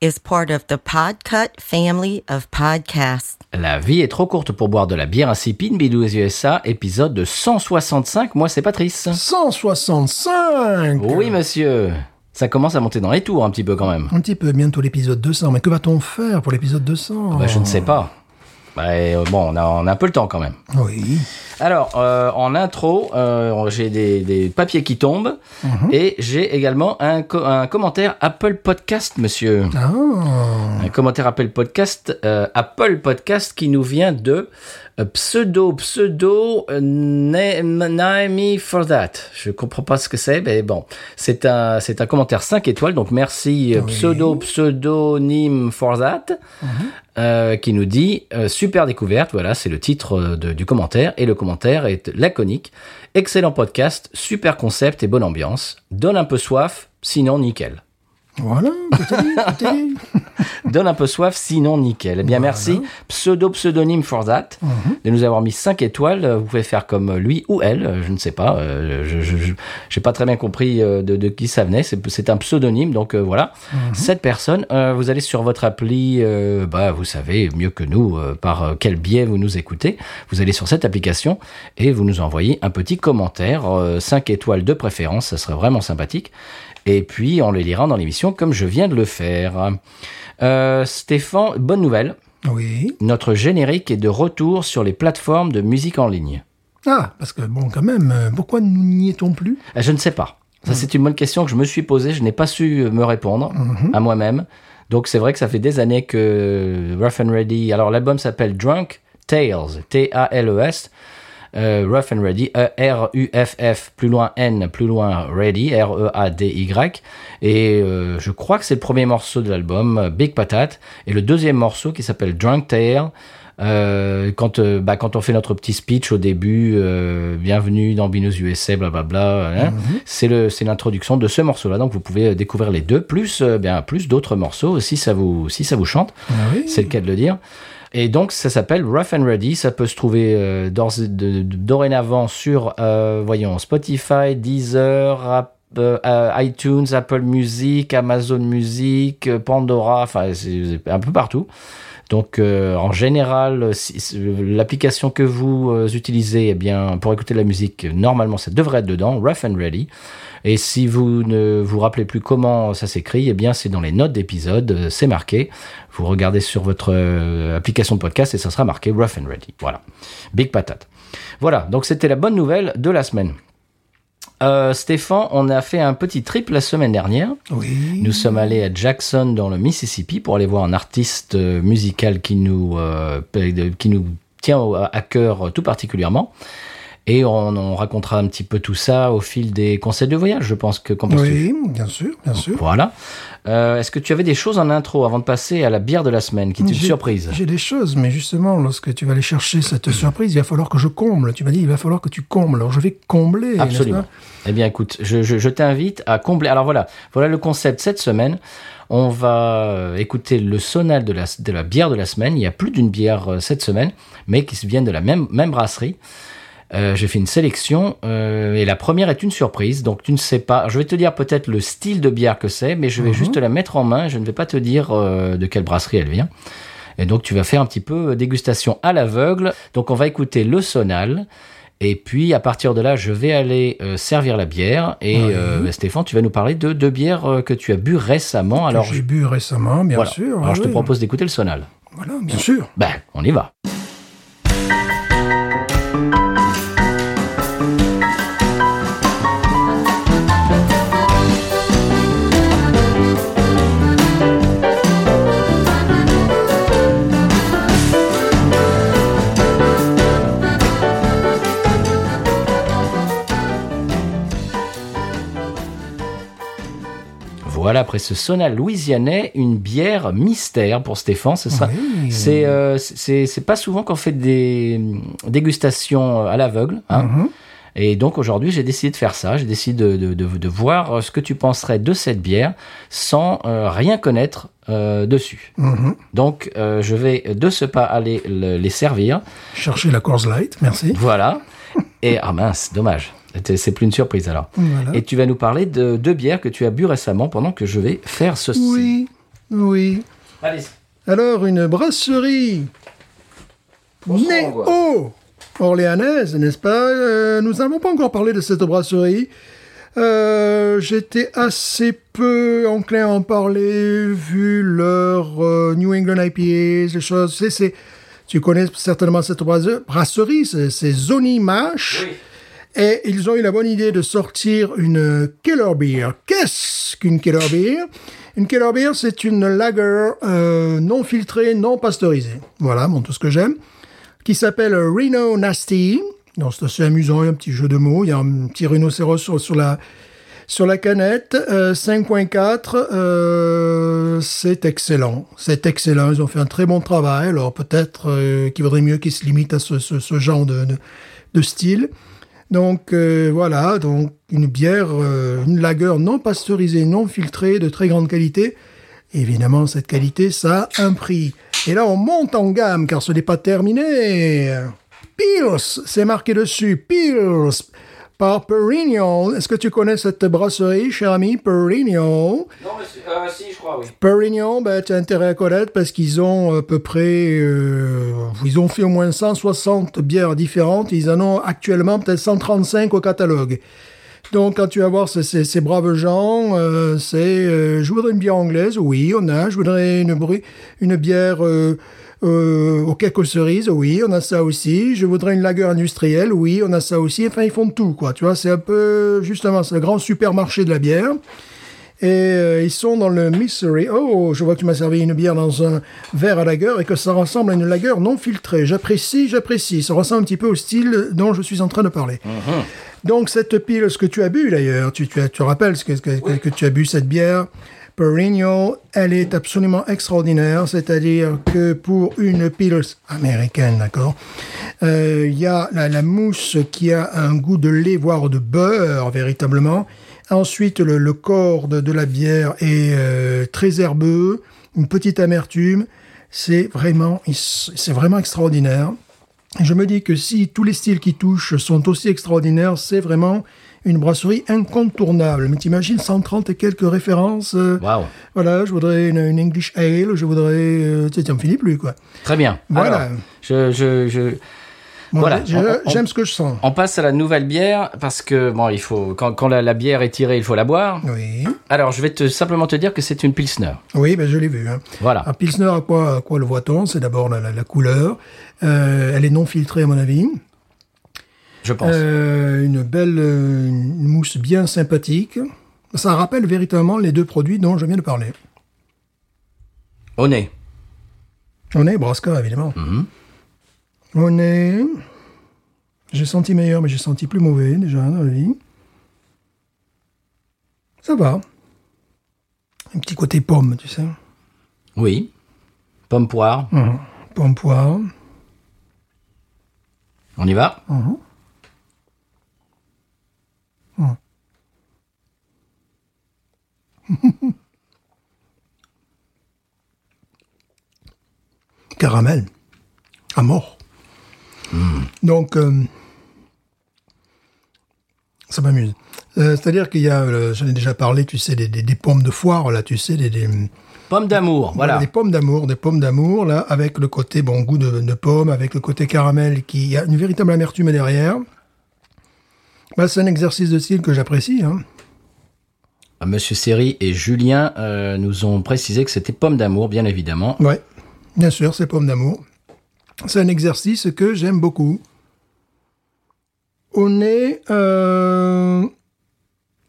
is part of the Podcut family of podcasts. La vie est trop courte pour boire de la bière insipide, Binous USA, épisode de 165. Moi, c'est Patrice. 165 Oui, monsieur. Ça commence à monter dans les tours un petit peu quand même. Un petit peu, bientôt l'épisode 200. Mais que va-t-on faire pour l'épisode 200 Bah, je ne sais pas. Bah, euh, bon, on a, on a un peu le temps quand même. Oui. Alors, euh, en intro, euh, j'ai des, des papiers qui tombent et j'ai également un, co- un commentaire Apple Podcast, monsieur. Ah, Un commentaire Apple Podcast, euh, Apple Podcast qui nous vient de euh, pseudo pseudo euh, Na- Naomi for that. Je comprends pas ce que c'est, mais bon, c'est un c'est un commentaire 5 étoiles, donc merci euh, Oui. pseudo pseudonyme for that. euh, qui nous dit euh, super découverte, voilà, c'est le titre euh, de- du commentaire et le commentaire est laconique. Excellent podcast, super concept et bonne ambiance. Donne un peu soif, sinon nickel. Voilà. Donne un peu soif, sinon nickel. Eh bien, Voilà. merci, pseudo-pseudonyme for that, de nous avoir mis 5 étoiles. Euh, Vous pouvez faire comme lui ou elle, euh, je ne sais pas. euh, Je j'ai pas très bien compris de, de qui ça venait. C'est un pseudonyme, donc euh, voilà. Cette personne, euh, vous allez sur votre appli, bah, vous savez mieux que nous par quel biais vous nous écoutez. Vous allez sur cette application et vous nous envoyez un petit commentaire, 5 étoiles de préférence, ça serait vraiment sympathique. Et puis, on les lira dans l'émission comme je viens de le faire. Euh, Stéphane, bonne nouvelle. Oui. Notre générique est de retour sur les plateformes de musique en ligne. Ah, parce que bon, quand même, euh, pourquoi nous n'y étions plus? Euh, Je ne sais pas. Ça, c'est une bonne question que je me suis posée. Je n'ai pas su me répondre à moi-même. Donc, c'est vrai que ça fait des années que Rough and Ready. Alors, l'album s'appelle Drunk Tales, T-A-L-E-S. Euh, Rough and Ready, E R-U-F-F, plus loin N, plus loin Ready, E R-E-A-D-Y. Et euh, je crois que c'est le premier morceau de l'album, euh, Big Patate. Et le deuxième morceau qui s'appelle Drunk Tale. Euh, quand, euh, bah, quand on fait notre petit speech au début, euh, bienvenue dans Binous USA, blablabla, hein, c'est le, c'est l'introduction de ce morceau-là. Donc vous pouvez découvrir les deux, plus, bien, plus d'autres morceaux si ça vous, si ça vous chante. Ah oui. C'est le cas de le dire. Et donc, ça s'appelle Rough and Ready. Ça peut se trouver euh, dorénavant sur, euh, voyons, Spotify, Deezer, euh, iTunes, Apple Music, Amazon Music, Pandora, enfin, un peu partout. Donc, en général, l'application que vous utilisez, eh bien, pour écouter la musique, normalement, ça devrait être dedans, Rough and Ready. Et si vous ne vous rappelez plus comment ça s'écrit, eh bien, c'est dans les notes d'épisode, euh, c'est marqué. Vous regardez sur votre euh, application de podcast et ça sera marqué Rough and Ready. Voilà. Big patate. Voilà. Donc, c'était la bonne nouvelle de la semaine. Euh, Stéphane, on a fait un petit trip la semaine dernière. Oui. Nous sommes allés à Jackson dans le Mississippi pour aller voir un artiste musical qui nous, euh, qui nous tient à cœur tout particulièrement. Et on, on racontera un petit peu tout ça au fil des conseils de voyage, je pense que Oui, bien sûr, bien sûr. Voilà. Euh, Est-ce que tu avais des choses en intro avant de passer à la bière de la semaine, qui est une surprise? J'ai des choses, mais justement, lorsque tu vas aller chercher cette surprise, il va falloir que je comble. Tu m'as dit, il va falloir que tu combles. Alors, je vais combler. Absolument. Eh bien, écoute, je, je- je t'invite à combler. Alors voilà, voilà le concept cette semaine. On va euh, écouter le sonal de la, de la bière de la semaine. Il y a plus d'une bière euh, cette semaine, mais qui se viennent de la même, même brasserie. Euh, J'ai fait une sélection euh, et la première est une surprise. Donc tu ne sais pas. Je vais te dire peut-être le style de bière que c'est, mais je vais juste te la mettre en main. Je ne vais pas te dire euh, de quelle brasserie elle vient. Et donc tu vas faire un petit peu dégustation à l'aveugle. Donc on va écouter le sonal. Et puis à partir de là, je vais aller servir la bière. Et Stéphane, tu vas nous parler de deux bières que tu as bu récemment. Alors, que j'ai bu récemment, bien voilà. sûr. Alors je te propose d'écouter le sonal. Voilà, bien sûr. Ben, on y va. Voilà après ce sauna louisianais, une bière mystère pour Stéphane, c'est ça Oui. C'est euh, c'est pas souvent qu'on fait des euh, dégustations à l'aveugle. Hein Mhm. Et donc aujourd'hui, j'ai décidé de faire ça. J'ai décidé de, de, de, de voir euh, ce que tu penserais de cette bière sans euh, rien connaître euh, dessus. Mhm. Donc euh, je vais de ce pas aller le- les servir. Chercher la Coors Light, merci. Voilà. Et ah mince, dommage. C'est plus une surprise alors. Voilà. Et tu vas nous parler de deux bières que tu as bu récemment pendant que je vais faire ceci. Oui, oui. Allez. Alors, une brasserie néo orléanaise, n'est-ce pas? Euh, Nous n'avons pas encore parlé de cette brasserie. Euh, J'étais assez peu enclin à en parler vu leur euh, New England IPAs, les choses. Tu connais certainement cette brasse- brasserie, c'est, Zony Mash. Et ils ont eu la bonne idée de sortir une Killer Beer. Qu'est-ce qu'une Killer Beer Une Killer Beer, c'est une lager euh, non filtrée, non pasteurisée. Voilà, bon, tout ce que j'aime. Qui s'appelle Reno Nasty. Donc, c'est assez amusant, il y a un petit jeu de mots. Il y a un petit rhinocéros sur, sur la, sur la canette. Euh, 5.4, euh, c'est excellent. C'est excellent. Ils ont fait un très bon travail. Alors, peut-être euh, qu'il vaudrait mieux qu'ils se limitent à ce, ce, ce genre de, de style. Donc euh, voilà, donc une bière, euh, une lager non pasteurisée, non filtrée, de très grande qualité. Évidemment, cette qualité, ça a un prix. Et là, on monte en gamme, car ce n'est pas terminé. Pils, c'est marqué dessus, Pils, par Perignon. Est-ce que tu connais cette brasserie, cher ami, Perignon? Non, mais euh, si, je crois, oui. Perignon, ben, tu as intérêt à connaître parce qu'ils ont à peu près, euh, ils ont fait au moins 160 bières différentes. Ils en ont actuellement peut-être 135 au catalogue. Donc, quand tu vas voir ces, ces, ces braves gens, euh, c'est, euh, je voudrais une bière anglaise, oui, on a. Je voudrais une, une bière euh, euh, aux quelques cerises, oui, on a ça aussi. Je voudrais une lager industrielle, oui, on a ça aussi. Enfin, ils font tout, quoi. Tu vois, c'est un peu, justement, c'est le grand supermarché de la bière. Et euh, ils sont dans le Mystery. Oh, je vois que tu m'as servi une bière dans un verre à lager et que ça ressemble à une lager non filtrée. J'apprécie, j'apprécie. Ça ressemble un petit peu au style dont je suis en train de parler. Donc cette pile, ce que tu as bu d'ailleurs, tu, tu, tu rappelles ce que, que, que- que tu as bu cette bière? Perigno, elle est absolument extraordinaire, c'est-à-dire que pour une pils américaine, d'accord, euh, il y a la, mousse qui a un goût de lait, voire de beurre, véritablement. Ensuite, le, le corps de, la bière est euh, très herbeux, une petite amertume. C'est vraiment, c'est vraiment extraordinaire. Je me dis que si tous les styles qui touchent sont aussi extraordinaires, c'est vraiment une brasserie incontournable. Mais t'imagines 130 et quelques références. euh, Waouh. Voilà, je voudrais une, une English Ale, je voudrais... Euh, tu sais, plus, quoi. Très bien. Voilà. Alors, je, je, je, Bon, Voilà. J'aime ce que je sens. On passe à la nouvelle bière parce que bon, il faut quand, quand la, la bière est tirée, il faut la boire. Oui, Alors, je vais te simplement te dire que c'est une pilsner. oui ben, je l'ai vu. Hein. Voilà. Un Pilsner, à quoi, à quoi le voit-on? C'est d'abord la, la- la couleur. Euh, elle est non filtrée, à mon avis. Je pense. Euh, une belle euh, une mousse bien sympathique. Ça rappelle véritablement les deux produits dont je viens de parler. Au nez. On est Brasca, évidemment. Mhm. On est... J'ai senti meilleur, mais j'ai senti plus mauvais, déjà, dans la vie. Ça va. Un petit côté pomme, tu sais. Oui. Pomme poire. Pomme poire. On y va? caramel à mort. Donc, euh, ça m'amuse. Euh, C'est-à-dire qu'il y a, euh, j'en ai déjà parlé, tu sais, des, des- des pommes de foire, là, tu sais, des, des, Pomme d'amour. Voilà. des pommes d'amour, des pommes d'amour, là, avec le côté bon goût de, de pomme, avec le côté caramel qui a une véritable amertume derrière. Bah, c'est un exercice de style que j'apprécie. Hein. Monsieur Seri et Julien euh, nous ont précisé que c'était pomme d'amour, bien évidemment. Ouais, bien sûr, c'est pommes d'amour. C'est un exercice que j'aime beaucoup. Au nez, euh,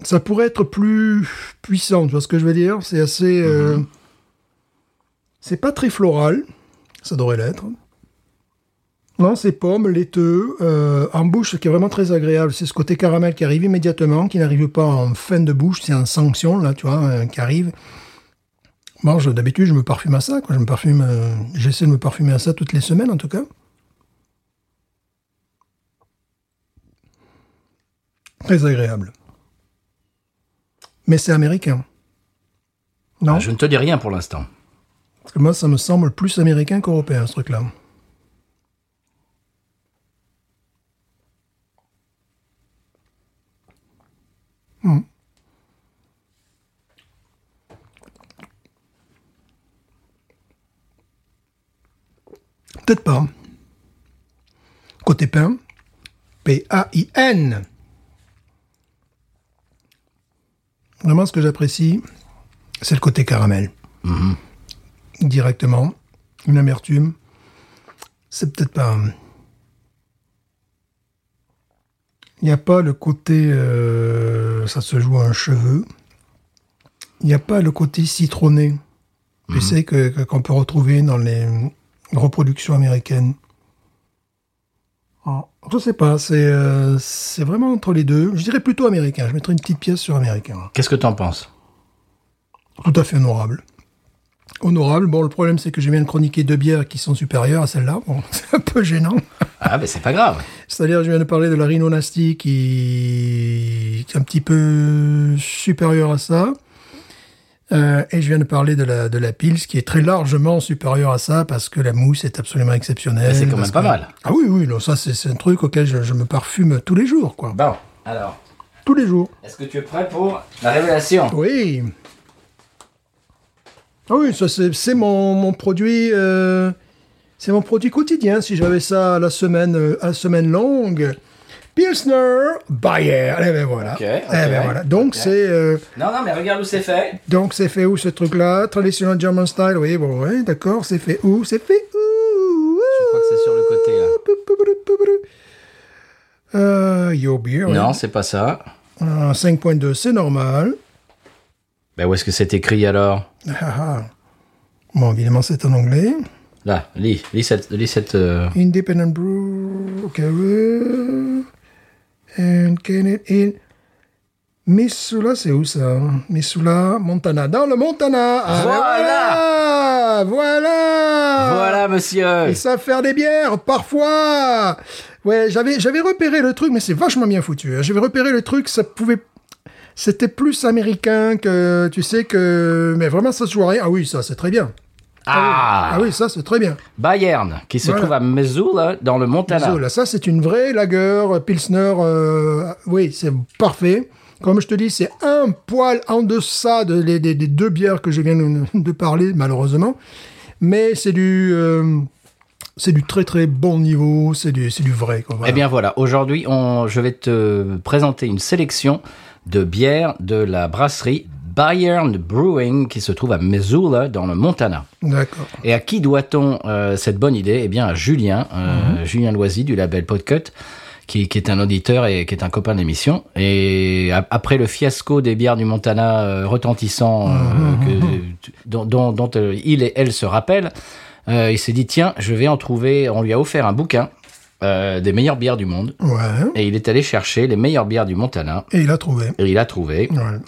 ça pourrait être plus puissant, tu vois ce que je veux dire? C'est assez... euh, c'est pas très floral, ça devrait l'être. Non, c'est pomme, laiteux, euh, en bouche, ce qui est vraiment très agréable, c'est ce côté caramel qui arrive immédiatement, qui n'arrive pas en fin de bouche, c'est en sanction, là, tu vois, euh, qui arrive. Bon, d'habitude, je me parfume à ça, quoi. Je me parfume, euh, j'essaie de me parfumer à ça toutes les semaines, en tout cas. Très agréable. Mais c'est américain. Non, Ah, Je ne te dis rien pour l'instant. parce que moi, ça me semble plus américain qu'européen, ce truc-là. Hmm. Peut-être pas. Côté pain, P-A-I-N. Vraiment, ce que j'apprécie, c'est le côté caramel directement, une amertume. C'est peut-être pas. Il n'y a pas le côté. euh, ça se joue à un cheveu. Il n'y a pas le côté citronné. Tu sais que qu'on peut retrouver dans les reproductions américaines. Oh, je sais pas, c'est euh, c'est vraiment entre les deux. Je dirais plutôt américain. Je mettrais une petite pièce sur américain. Qu'est-ce que t'en penses? Tout à fait honorable. Honorable. Bon, le problème, c'est que je viens de chroniquer deux bières qui sont supérieures à celle-là. Bon, c'est un peu gênant. Ah, ben c'est pas grave. C'est-à-dire, je viens de parler de la Rhino Nasty qui est un petit peu supérieure à ça. Euh, et je viens de parler de la, de la Pils qui est très largement supérieure à ça parce que la mousse est absolument exceptionnelle. Mais c'est quand même pas que- mal. Ah oui, oui, non, ça, c'est c'est un truc auquel je, je me parfume tous les jours, quoi. Bon, alors, Tous les jours. est-ce que tu es prêt pour la révélation? Oui. Ah oui, ça c'est mon, mon produit. euh, c'est mon produit quotidien. Si j'avais ça à la semaine, euh, à la semaine longue. Pilsner Bayer. Eh ben voilà. Ok, eh ben voilà. Donc c'est euh, Non, non, mais regarde où c'est fait. donc c'est fait où ce truc-là? Traditional German style? Oui, bon, ouais, d'accord. C'est fait où? C'est fait où? Je crois que c'est sur le côté, là. Euh, Yo Beer. ouais. Non, c'est pas ça. Euh, 5.2, c'est normal. Ben où est-ce que c'est écrit alors? Ah, ah. Bon, évidemment, c'est en anglais. Là, lis, lis cette... Lis cette euh, Independent Brew, okay, uh, and can it in Missoula, c'est où ça? Missoula, Montana, dans le Montana. Ah, Voilà voilà, voilà. Voilà, monsieur Ils savent faire des bières, parfois. Ouais, j'avais, j'avais repéré le truc, mais c'est vachement bien foutu. hein. J'avais repéré le truc, ça pouvait, c'était plus américain que, tu sais que, mais vraiment ça se joue à rien. Ah oui, ça c'est très bien. Ah, Ah oui, ça c'est très bien. Bayern, qui se Voilà. trouve à Missoula, dans le Montana. Là, ça, c'est une vraie lager Pilsner. euh, oui, c'est parfait. Comme je te dis, c'est un poil en deçà de, les- des, des deux bières que je viens de, de parler, malheureusement. Mais c'est du, euh, c'est du très très bon niveau. C'est du, du vrai. Quoi, voilà. Eh bien voilà, aujourd'hui, je vais te présenter une sélection de bières de la brasserie Bayern Brewing qui se trouve à Missoula dans le Montana. D'accord. Et à qui doit-on euh, cette bonne idée? Eh bien à Julien, euh, Julien Loisy du label Podcut, qui, qui est un auditeur et qui est un copain d'émission. Et a- après le fiasco des bières du Montana euh, retentissant euh, que- dont, dont- dont, euh, il et elle se rappellent, euh, il s'est dit tiens, je vais en trouver. On lui a offert un bouquin euh, des meilleures bières du monde. Ouais. Et il est allé chercher les meilleures bières du Montana. Et il a trouvé. Et il a trouvé. Ouais.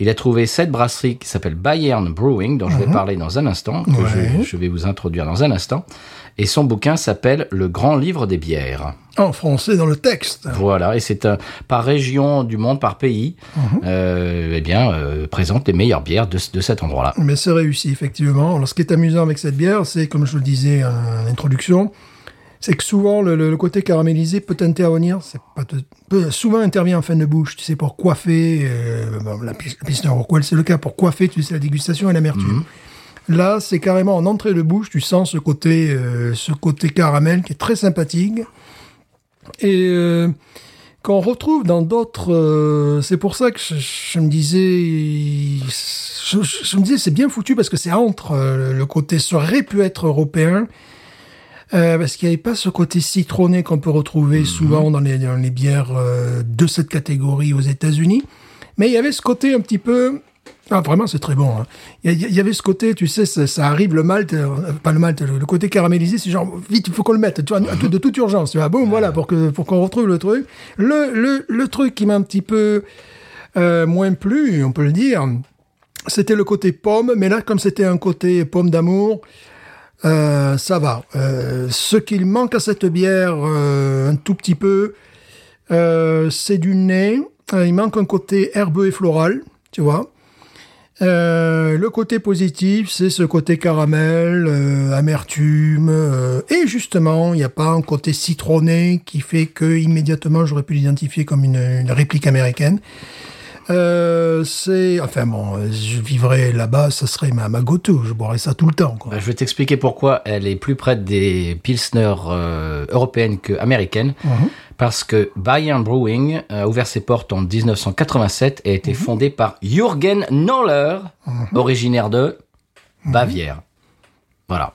Il a trouvé cette brasserie qui s'appelle Bayern Brewing, dont je vais parler dans un instant, que Ouais. je, je vais vous introduire dans un instant. Et son bouquin s'appelle Le Grand Livre des bières. En français dans le texte. Voilà, et c'est un, par région du monde, par pays, euh, eh bien, euh, présente les meilleures bières de, de cet endroit-là. Mais c'est réussi, effectivement. Alors, ce qui est amusant avec cette bière, c'est, comme je le disais en introduction, c'est que souvent, le, côté caramélisé peut intervenir, c'est pas te- peut, souvent intervient en fin de bouche, tu sais, pour coiffer, euh, bon, la pis- la Pilsner Urquell, c'est le cas, pour coiffer, tu sais, la dégustation et l'amertume. Là, c'est carrément en entrée de bouche, tu sens ce côté, euh, ce côté caramel qui est très sympathique. Et euh, qu'on retrouve dans d'autres. c'est pour ça que je, je me disais, je, je- me disais, c'est bien foutu parce que c'est entre le côté ça aurait pu être européen. Euh, parce qu'il n'y avait pas ce côté citronné qu'on peut retrouver souvent dans les, dans les bières euh, de cette catégorie aux États-Unis? Mais il y avait ce côté un petit peu Ah, vraiment, c'est très bon. hein. Il y, avait ce côté, tu sais, ça, ça arrive le malt, euh, pas le malt, le, le côté caramélisé, c'est genre, vite, il faut qu'on le mette, tu vois, tout- de toute urgence, tu vois, boum, voilà, pour que pour qu'on retrouve le truc. Le, le, le truc qui m'a un petit peu euh, moins plu, on peut le dire, c'était le côté pomme, mais là, comme c'était un côté pomme d'amour, euh, ça va. Euh, ce qu'il manque à cette bière, euh, un tout petit peu, euh, c'est du nez. Euh, il manque un côté herbeux et floral, tu vois. Le côté positif, c'est ce côté caramel, amertume, et justement, il n'y a pas un côté citronné qui fait que immédiatement j'aurais pu l'identifier comme une, une réplique américaine. Euh, c'est, enfin bon, je vivrais là-bas, ça serait ma, ma go-to, je boirais ça tout le temps, quoi. Bah, je vais t'expliquer pourquoi elle est plus près des Pilsner euh, européennes qu'américaines. Parce que Bayern Brewing a ouvert ses portes en 1987 et a été fondé par Jürgen Noller, originaire de Bavière. Voilà.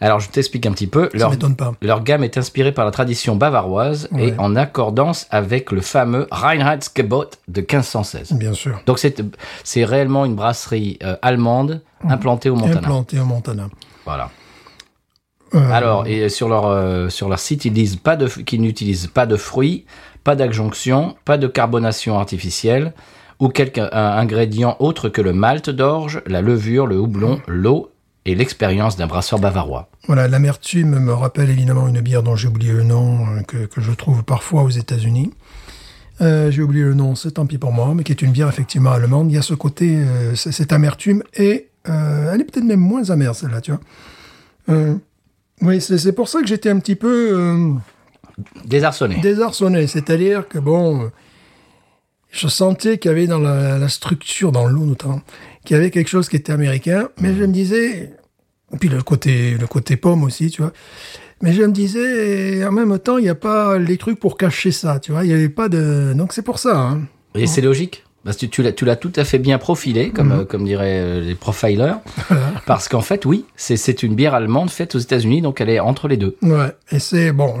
Alors, je t'explique un petit peu. Ça Leur, m'étonne pas. leur gamme est inspirée par la tradition bavaroise Ouais. et en accordance avec le fameux Reinheitsgebot de 1516. Bien sûr. Donc, c'est réellement une brasserie euh, allemande implantée au Montana. Implanté au Montana. Voilà. Euh, Alors, et sur leur, euh, sur leur site, ils disent pas de, qu'ils n'utilisent pas de fruits, pas d'adjonction, pas de carbonation artificielle ou quelque un ingrédient autre que le malt d'orge, la levure, le houblon, l'eau et l'expérience d'un brasseur bavarois. Voilà, l'amertume me rappelle évidemment une bière dont j'ai oublié le nom, euh, que, que je trouve parfois aux États-Unis. Euh, j'ai oublié le nom, c'est tant pis pour moi, mais qui est une bière effectivement allemande. Il y a ce côté, euh, cette amertume, et euh, elle est peut-être même moins amère celle-là, tu vois. Oui, c'est pour ça que j'étais un petit peu Désarçonné. désarçonné. C'est-à-dire que bon, je sentais qu'il y avait dans la, la structure, dans l'eau notamment, qu'il y avait quelque chose qui était américain, mais je me disais, et puis le côté, le côté pomme aussi, tu vois. Mais je me disais, en même temps, il n'y a pas les trucs pour cacher ça, tu vois. Il n'y avait pas de, donc c'est pour ça. Hein. Et c'est logique. Parce que tu l'as, tu l'as tout à fait bien profilé, comme, euh, comme diraient euh, les profilers. Parce qu'en fait, oui, c'est, une bière allemande faite aux États-Unis, donc elle est entre les deux. Ouais. Et c'est bon.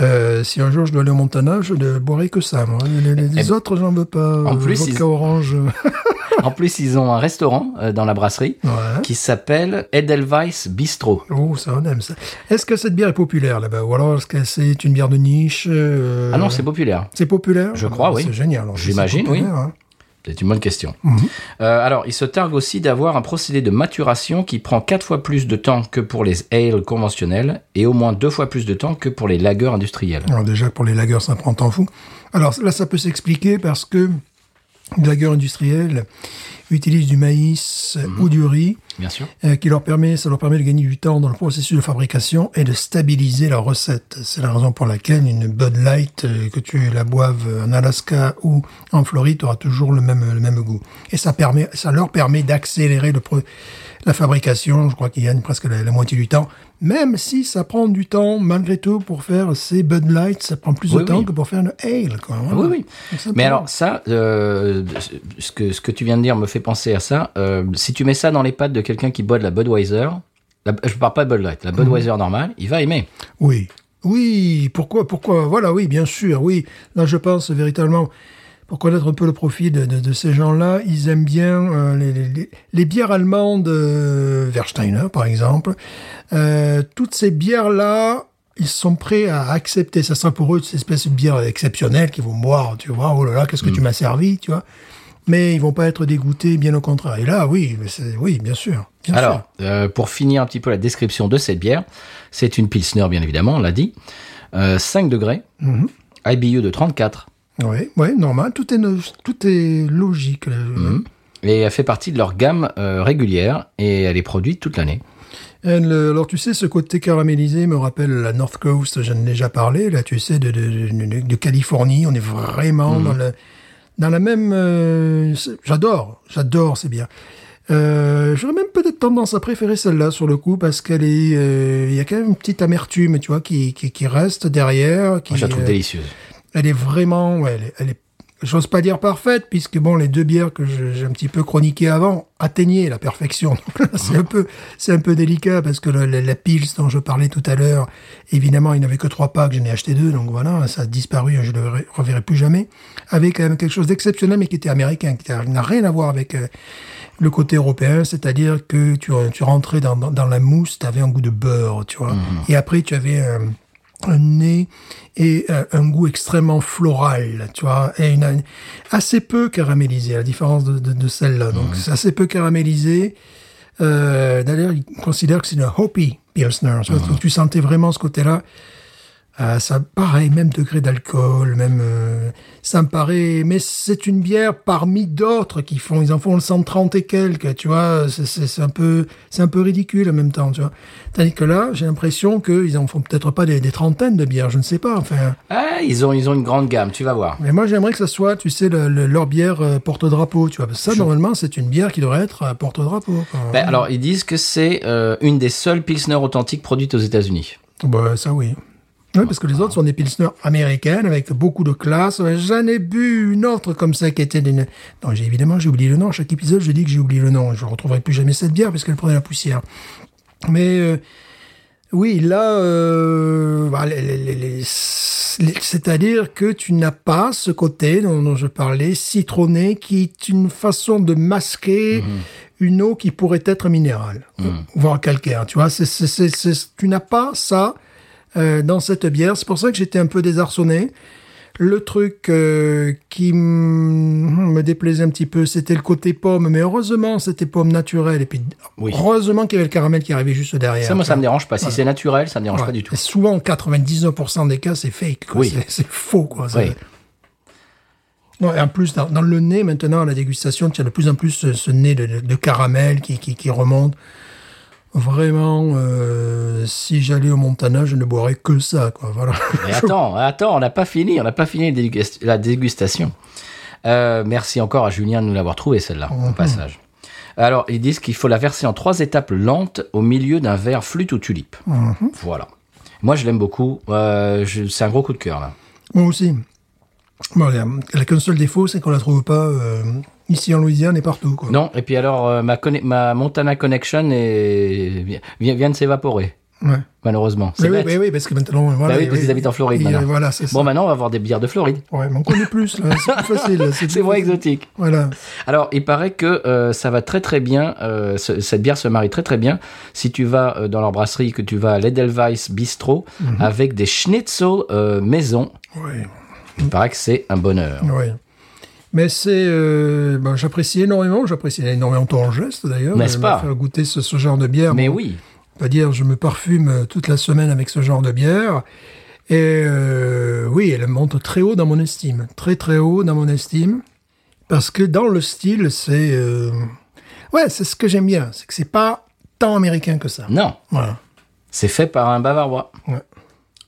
Euh, si un jour je dois aller au Montana, je ne boirai que ça. Moi. Les, les- les Eh, autres, j'en veux pas. en plus, vodka ils- orange. En plus, ils ont un restaurant euh, dans la brasserie ouais. qui s'appelle Edelweiss Bistro. Oh, ça on aime ça. Est-ce que cette bière est populaire là-bas? Ou alors est-ce que c'est une bière de niche euh, Ah non, c'est populaire. C'est populaire? Je crois, Ah, oui. C'est génial. J'imagine, populaire, hein. C'est une bonne question. Mhm. Euh, alors, il se targue aussi d'avoir un procédé de maturation qui prend quatre fois plus de temps que pour les ales conventionnels et au moins deux fois plus de temps que pour les lagers industriels. Alors déjà, pour les lagers, ça prend temps fou. Alors là, ça peut s'expliquer parce que les lagers industriels utilisent du maïs Mhm. ou du riz Bien sûr. euh, qui leur permet, ça leur permet de gagner du temps dans le processus de fabrication et de stabiliser leur recette. C'est la raison pour laquelle une Bud Light, euh, que tu la boives en Alaska ou en Floride, aura toujours le même, le même goût. Et ça permet, ça leur permet d'accélérer le pro- la fabrication. Je crois qu'ils gagnent presque la, la moitié du temps. Même si ça prend du temps, malgré tout, pour faire ces Bud Light, ça prend plus Oui, de temps oui. que pour faire une ale, quoi. Ah Voilà. Oui, oui. Mais alors, ça, euh, ce, que, ce que tu viens de dire me fait penser à ça. Euh, si tu mets ça dans les pattes de quelqu'un qui boit de la Budweiser, la, je parle pas de Bud Light, la Budweiser normale, il va aimer. Oui. Oui, pourquoi, pourquoi, voilà, oui, bien sûr, oui. Là, je pense véritablement, pour connaître un peu le profil de, de- de ces gens-là, ils aiment bien euh, les, les- les- les bières allemandes, euh, Versteiner, par exemple. Euh, toutes ces bières-là, ils sont prêts à accepter. Ça sera pour eux cette espèce de bière exceptionnelle qu'ils vont boire, tu vois. Oh là là, qu'est-ce que tu m'as servi, tu vois. Mais ils vont pas être dégoûtés, bien au contraire. Et là, oui, oui, bien sûr. Bien. Alors, euh, pour finir un petit peu la description de cette bière, c'est une Pilsner, bien évidemment, on l'a dit. Euh, 5 degrés, Mhm. IBU de 34, Oui, ouais, normal. Tout est, tout est logique. Mhm. et elle fait partie de leur gamme euh, régulière et elle est produite toute l'année. Euh, alors tu sais, ce côté caramélisé me rappelle la North Coast, j'en ai déjà parlé, là tu sais, de, de, de, de Californie, on est vraiment dans, le, dans la même... euh, c'est- j'adore, j'adore ces bières. Euh, J'aurais même peut-être tendance à préférer celle-là sur le coup parce qu'elle est, euh, il y a quand même une petite amertume, tu vois, qui, qui, qui reste derrière. Qui, Moi, je la trouve délicieuse. Elle est vraiment, ouais, elle est, elle est, j'ose pas dire parfaite, puisque bon, les deux bières que j'ai un petit peu chroniquées avant atteignaient la perfection. C'est un peu, c'est un peu délicat parce que le- la, la Pils dont je parlais tout à l'heure, évidemment, il n'avait que trois packs, j'en ai acheté deux, donc voilà, ça a disparu, je le re- reverrai plus jamais. Avec quand même quelque chose d'exceptionnel, mais qui était américain, qui n'a rien à voir avec euh, le côté européen, c'est-à-dire que tu, tu rentrais dans, dans, dans la mousse, tu avais un goût de beurre, tu vois. Et après, tu avais un, un nez et euh, un goût extrêmement floral, tu vois, et une, une- assez peu caramélisé, à la différence de, de, de celle-là. Donc, c'est assez peu caramélisé. Euh, D'ailleurs, ils considèrent que c'est une Hopi Pilsner. Tu, vois, tu sentais vraiment ce côté-là. Euh, ça, pareil, même degré d'alcool, même, euh, ça me paraît, mais c'est une bière parmi d'autres qui font, ils en font le 130 et quelques, tu vois, c'est- un peu, c'est un peu ridicule en même temps, tu vois. Tandis que là, j'ai l'impression qu'ils en font peut-être pas des, des trentaines de bières, je ne sais pas, enfin. Ah, ils ont, ils ont une grande gamme, tu vas voir. Mais moi, j'aimerais que ça soit, tu sais, le, le- leur bière euh, porte-drapeau, tu vois. Parce que ça, normalement, c'est une bière qui devrait être euh, porte-drapeau. Ben, alors, ils disent que c'est une des seules Pilsner authentiques produites aux États-Unis. Bah, ça, oui. Oui, parce que les autres sont des pilsners américaines avec beaucoup de classe. J'en ai bu une autre comme ça qui était d'une... Non, j'ai évidemment, j'ai oublié le nom. Chaque épisode, je dis que j'ai oublié le nom. Je ne retrouverai plus jamais cette bière parce qu'elle prenait la poussière. Mais euh, oui, là, euh, bah, les- les- les- les- les- c'est-à-dire que tu n'as pas ce côté dont, dont je parlais, citronné, qui est une façon de masquer une eau qui pourrait être minérale, voire calcaire. Tu vois, c'est, c'est, c'est, c'est- tu n'as pas ça euh, dans cette bière. C'est pour ça que j'étais un peu désarçonné. Le truc euh, qui me déplaisait un petit peu, c'était le côté pomme, mais heureusement, c'était pomme naturelle. Et puis, Oui. heureusement qu'il y avait le caramel qui arrivait juste derrière. Ça, moi, ça me dérange pas. Si c'est naturel, ça me dérange Ouais. pas du tout. Et souvent, 99% des cas, c'est fake. quoi. Oui. C'est, faux. Quoi. Oui. Et en plus, dans, dans le nez, maintenant, à la dégustation, tu as de plus en plus ce, ce nez de, de- de caramel qui, qui, qui remonte. Vraiment, euh, si j'allais au Montana, je ne boirais que ça. Quoi. Voilà. Mais attends, attends, on n'a pas fini, on n'a pas fini la dégust- la dégustation. Euh, merci encore à Julien de nous l'avoir trouvé celle-là, au passage. Alors, ils disent qu'il faut la verser en trois étapes lentes au milieu d'un verre flûte ou tulipe. Voilà. Moi, je l'aime beaucoup. Euh, c'est un gros coup de cœur, là. Moi aussi. Bon, elle a- elle a qu'un seul défaut, c'est qu'on la trouve pas euh, ici en Louisiane et partout. Quoi. Non, et puis alors, euh, ma, Montana Connection est... vient, vient de s'évaporer, Ouais. malheureusement. C'est oui, oui, oui, parce que maintenant, voilà. Bah oui, parce qu'ils habitent en Floride, maintenant. Voilà, c'est ça. Bon, maintenant, on va avoir des bières de Floride. Ouais, mais on connaît plus. C'est plus facile. C'est moins exotique. Voilà. Alors, il paraît que euh, ça va très très bien, euh, ce- cette bière se marie très très bien si tu vas euh, dans leur brasserie, que tu vas à l'Edelweiss Bistro Mhm. avec des schnitzel maison. Ouais. Il paraît que c'est un bonheur. Oui. Mais c'est, euh, ben, j'apprécie énormément, j'apprécie énormément ton geste d'ailleurs. N'est-ce pas faire goûter ce, ce genre de bière. Mais Bon, oui, Pas dire, je me parfume euh, toute la semaine avec ce genre de bière. Et euh, oui, elle monte très haut dans mon estime, très très haut dans mon estime, parce que dans le style, c'est, euh, ouais, c'est ce que j'aime bien, c'est que c'est pas tant américain que ça. non, Voilà. c'est fait par un Bavarois. Ouais.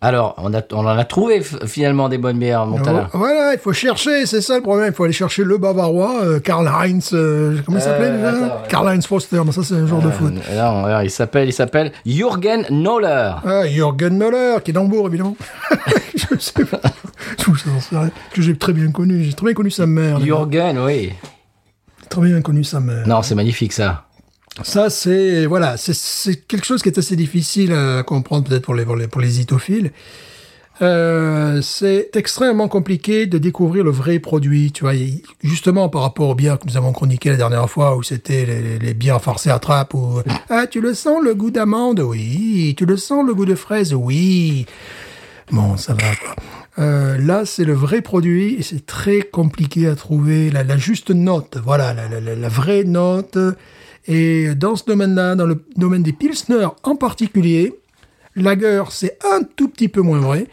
Alors, on, a, on en a trouvé finalement des bonnes bières Montana. Voilà, il faut chercher, c'est ça le problème. Il faut aller chercher le Bavarois, euh, Karl Heinz, euh, comment il s'appelait Euh, déjà attends, ouais. Karl Heinz Foster, mais ça c'est un joueur de foot. Non, alors, il s'appelle, il s'appelle Jürgen Noller. Ah, Jürgen Noller, qui est d'Hambourg, évidemment. je sais pas. Que j'ai très bien connu. J'ai très bien connu sa mère. Jürgen, oui. Très bien connu sa mère. Non, c'est magnifique ça. Ça, c'est, voilà, c'est- quelque chose qui est assez difficile à comprendre peut-être pour les, pour les, itophiles. Euh, c'est extrêmement compliqué de découvrir le vrai produit, tu vois. Justement, par rapport aux bières que nous avons chroniquées la dernière fois, où c'était les, les bières à trappe, où, ah, tu le sens le goût d'amande? Oui. Tu le sens le goût de fraise? Oui. Bon, ça va. Euh, là, c'est le vrai produit et c'est très compliqué à trouver la, la juste note. Voilà, la- la- la vraie note. Et dans ce domaine-là, dans le domaine des Pilsner en particulier, Lager, c'est un tout petit peu moins vrai.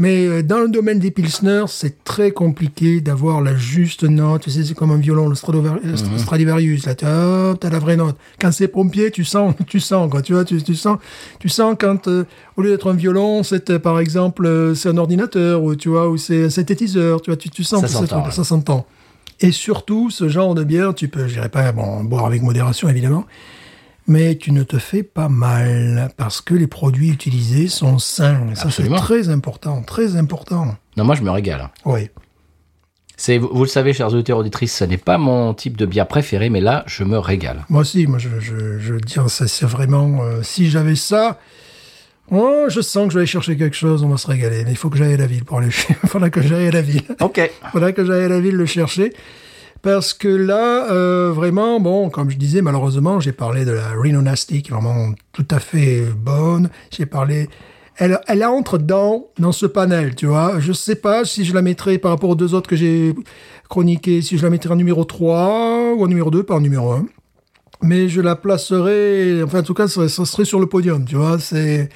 Mais euh, dans le domaine des Pilsner, c'est très compliqué d'avoir la juste note. Tu sais, c'est comme un violon, le euh, Str- Stradivarius. Là, tu as la vraie note. Quand c'est pompier, tu sens, tu sens, quoi. Tu vois, tu, tu sens, tu sens quand, euh, au lieu d'être un violon, c'est, euh, par exemple, euh, c'est un ordinateur, ou tu vois, ou c'est un synthétiseur. Tu vois, tu, tu sens Ça que ça s'entend. Et surtout, ce genre de bière, tu peux, je dirais pas, bon, boire avec modération, évidemment, mais tu ne te fais pas mal parce que les produits utilisés sont sains. Ça, c'est très important, très important. Non, moi je me régale. Oui. C'est, vous, vous le savez, chers auditeurs auditrices, ce n'est pas mon type de bière préféré, mais là, je me régale. Moi aussi, moi je, je, je veux dire, c'est vraiment. euh, si j'avais ça, oh, je sens que je vais aller chercher quelque chose, on va se régaler. Mais il faut que j'aille à la ville pour aller. Faudra que j'aille à la ville. Ok. Il faudra que j'aille à la ville le chercher. Parce que là, euh, vraiment, bon, comme je disais, malheureusement, j'ai parlé de la Reno Nasty, qui est vraiment tout à fait bonne. J'ai parlé. Elle, elle entre dans, dans ce panel, tu vois. Je sais pas si je la mettrais par rapport aux deux autres que j'ai chroniquées, si je la mettrais en numéro 3 ou en numéro 2, pas en numéro 1 mais je la placerai, enfin en tout cas, ça, ça serait sur le podium, tu vois. C'est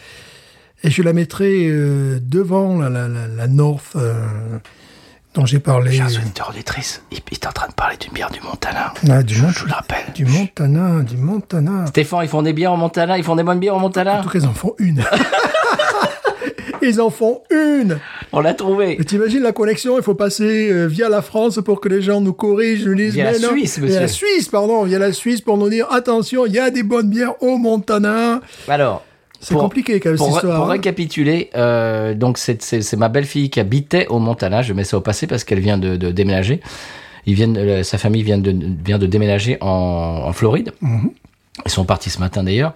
et je la mettrai euh, devant la, la, la, la North euh, dont j'ai parlé. Chers auditeurs auditrices, il, il est en train de parler d'une bière du Montana. Ah, du, Mont- Je vous le rappelle. du Montana, du Montana. Stéphane, ils font des bières au Montana, ils font des bonnes bières au En Montana. tout cas, ils en font une. ils en font une. On l'a trouvé. Et t'imagines la connexion, il faut passer euh, via la France pour que les gens nous corrigent, nous disent Via la mais non. Suisse, Via la monsieur. Suisse, pardon, via la Suisse pour nous dire attention, il y a des bonnes bières au Montana. Alors. C'est compliqué quand même Pour, cette histoire. pour hein. récapituler, euh, donc c'est- ma belle-fille qui habitait au Montana. Je mets ça au passé parce qu'elle vient de, de déménager. Ils viennent, euh, sa famille vient de, vient de déménager en, en Floride. Mhm. Ils sont partis ce matin d'ailleurs.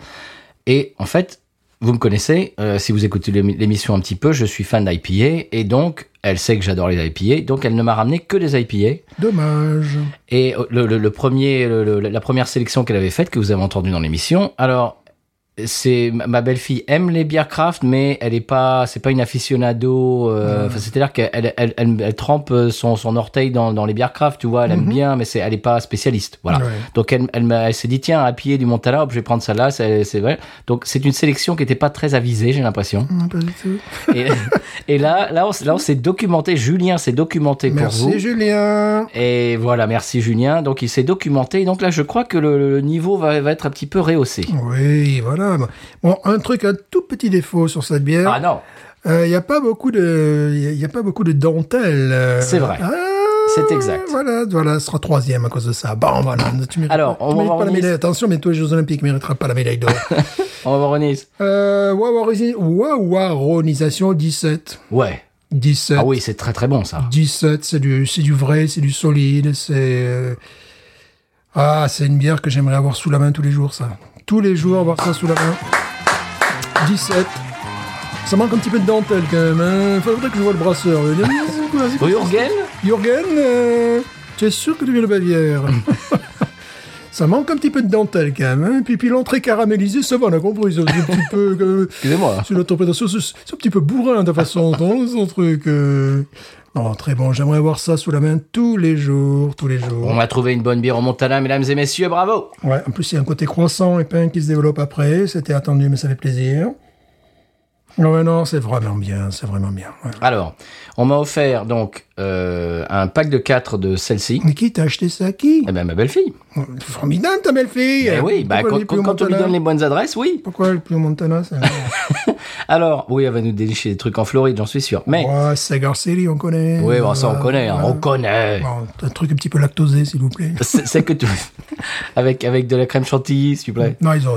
Et en fait, vous me connaissez, euh, si vous écoutez l'émi- l'émission un petit peu, je suis fan d'IPA et donc elle sait que j'adore les IPA. Donc elle ne m'a ramené que des IPA. Dommage. Et le, le- le premier, le- le- la première sélection qu'elle avait faite, que vous avez entendue dans l'émission, alors c'est ma belle-fille aime les bières craft, mais elle est pas, c'est pas une aficionado. euh, enfin, C'est-à-dire qu'elle elle, elle, elle- elle trempe son, son orteil dans, dans les bières craft, tu vois, elle aime bien, mais c'est, elle est pas spécialiste. Voilà. Ouais. Donc elle, elle, m'a- elle s'est dit tiens, à pied du Montana, hop, je vais prendre celle-là. C'est, c'est vrai. Donc c'est une sélection qui était pas très avisée, j'ai l'impression. Pas du tout. Et, et là, là, on, là, on s'est documenté. Julien s'est documenté pour vous. Merci Julien. Et voilà, merci Julien. Donc il s'est documenté. Donc là, je crois que le, le niveau va, va être un petit peu rehaussé. Oui, voilà. Bon, un truc, un tout petit défaut sur cette bière. Ah non, Il n'y a pas beaucoup de, il y a pas beaucoup de dentelle. euh, C'est vrai. ah, C'est exact. Voilà, voilà, ce sera troisième à cause de ça. Bon, voilà. Tu mérites Alors, on tu va mérites voir pas la médaille. Attention, mais toi, les Jeux Olympiques ne méritera pas la médaille d'or. on va voir Renis. euh, Wawaronisation 17. Ouais. 17. Ah oui, c'est très très bon ça. 17, c'est du, c'est du vrai, c'est du solide, c'est... euh, Ah, c'est une bière que j'aimerais avoir sous la main tous les jours, ça. Tous les jours, avoir ça sous la main. 17. Ça manque un petit peu de dentelle, quand même. Hein. Faudrait que je vois le brasseur. Jürgen Jürgen, euh, tu es sûr que tu viens de Bavière? Ça manque un petit peu de dentelle, quand même. Hein. Puis, puis l'entrée caramélisée, ça va, on a compris. C'est un petit peu... euh, Excusez-moi. c'est l'interprétation, c'est un petit peu bourrin de façon son truc. euh. Non, très bon. J'aimerais avoir ça sous la main tous les jours, tous les jours. On a trouvé une bonne bière au Montana, mesdames et messieurs, bravo. Ouais. En plus, il y a un côté croissant et pain qui se développe après. C'était attendu, mais ça fait plaisir. Non, mais non, c'est vraiment bien. C'est vraiment bien. ouais. Alors, on m'a offert donc euh, un pack de 4 de celle-ci. Mais qui t'a acheté ça? Qui? Eh ben ma belle-fille. Formidable, ta belle-fille. Eh oui, bah, quand, on lui donne les bonnes adresses, oui. Pourquoi elle est plus au Montana ça Alors, oui, elle va nous dénicher des trucs en Floride, j'en suis sûr. Mais, Ouais, Cigar City, on connaît. oui, bon, ça on Ouais, connaît, hein, on connaît. Bon, un truc un petit peu lactosé, s'il vous plaît. C'est que tu... avec, avec de la crème chantilly, s'il vous plaît. Non, ils ont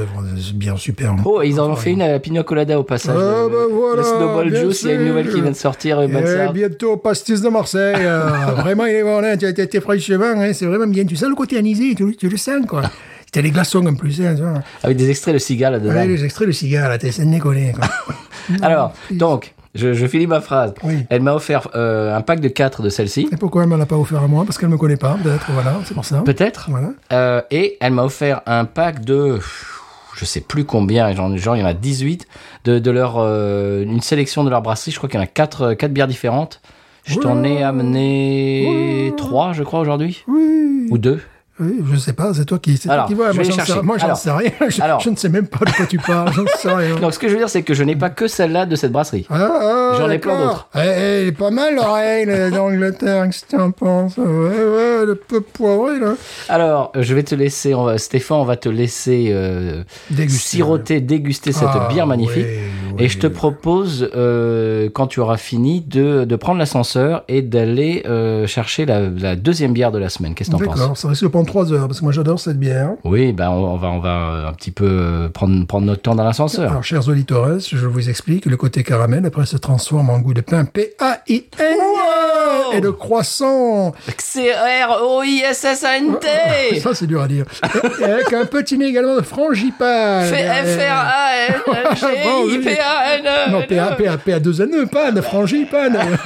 bien super. Oh, et ils en ont fait une à la pina colada au passage. Ah, Euh, bah voilà, le Snowball Juice, il y a une nouvelle qui vient de sortir. euh, sœur. bientôt pastis de Marseille. euh, vraiment, il est bon, hein, tu as été fraîchement, hein, c'est vraiment bien. Tu sens le côté anisé, tu, tu le sens, quoi. C'était les glaçons en plus, hein, tu vois. Avec des extraits de cigare là-dedans. Ouais, les extraits de cigare, là, t'es sans déconner, quoi. Alors, donc, je, je finis ma phrase. Oui. Elle m'a offert euh, un pack de 4 de celle-ci, Et pourquoi elle me l'a pas offert à moi? Parce qu'elle me connaît pas, peut-être, voilà, c'est pour ça. peut-être. Voilà. Euh, et elle m'a offert un pack de, je sais plus combien, genre, genre il y en a 18, de, de leur, euh, une sélection de leur brasserie. Je crois qu'il y en a 4, quatre bières différentes. Je t'en ai amené 3, je crois, aujourd'hui. Oui, Ou 2. Je sais pas, c'est toi qui, c'est toi qui vois. Moi, j'en sais, moi, Alors, sais rien. Je, alors. je ne sais même pas de quoi tu parles, j'en sais rien. Donc, ce que je veux dire, c'est que je n'ai pas que celle-là de cette brasserie. Ah, ah, J'en ai plein d'autres. Eh, eh, elle est pas mal l'oreille d'Angleterre, qu'est-ce que tu en penses? Ouais, ouais, le peu poivré là. Alors, euh, je vais te laisser, on va, Stéphane, on va te laisser euh, Déguster. siroter, déguster cette Ah, bière magnifique. ouais, Et je te propose, euh, quand tu auras fini, de, de prendre l'ascenseur et d'aller euh, chercher la, la deuxième bière de la semaine. Qu'est-ce que t'en penses? D'accord, ça risque de prendre 3 heures parce que moi j'adore cette bière. Oui, ben on, on va, on va euh, un petit peu prendre, prendre notre temps dans l'ascenseur. Alors, chers auditeurs, je vous explique, le côté caramel après se transforme en goût de pain P-A-I-N. et de croissant. C-R-O-I-S-S-A-N-T Ça, c'est dur à dire. Et avec un petit nez également de frangipane. F-R-A-N-G-I-P-A-N Non, PA, PA, PA 2 N, panne, frangipane.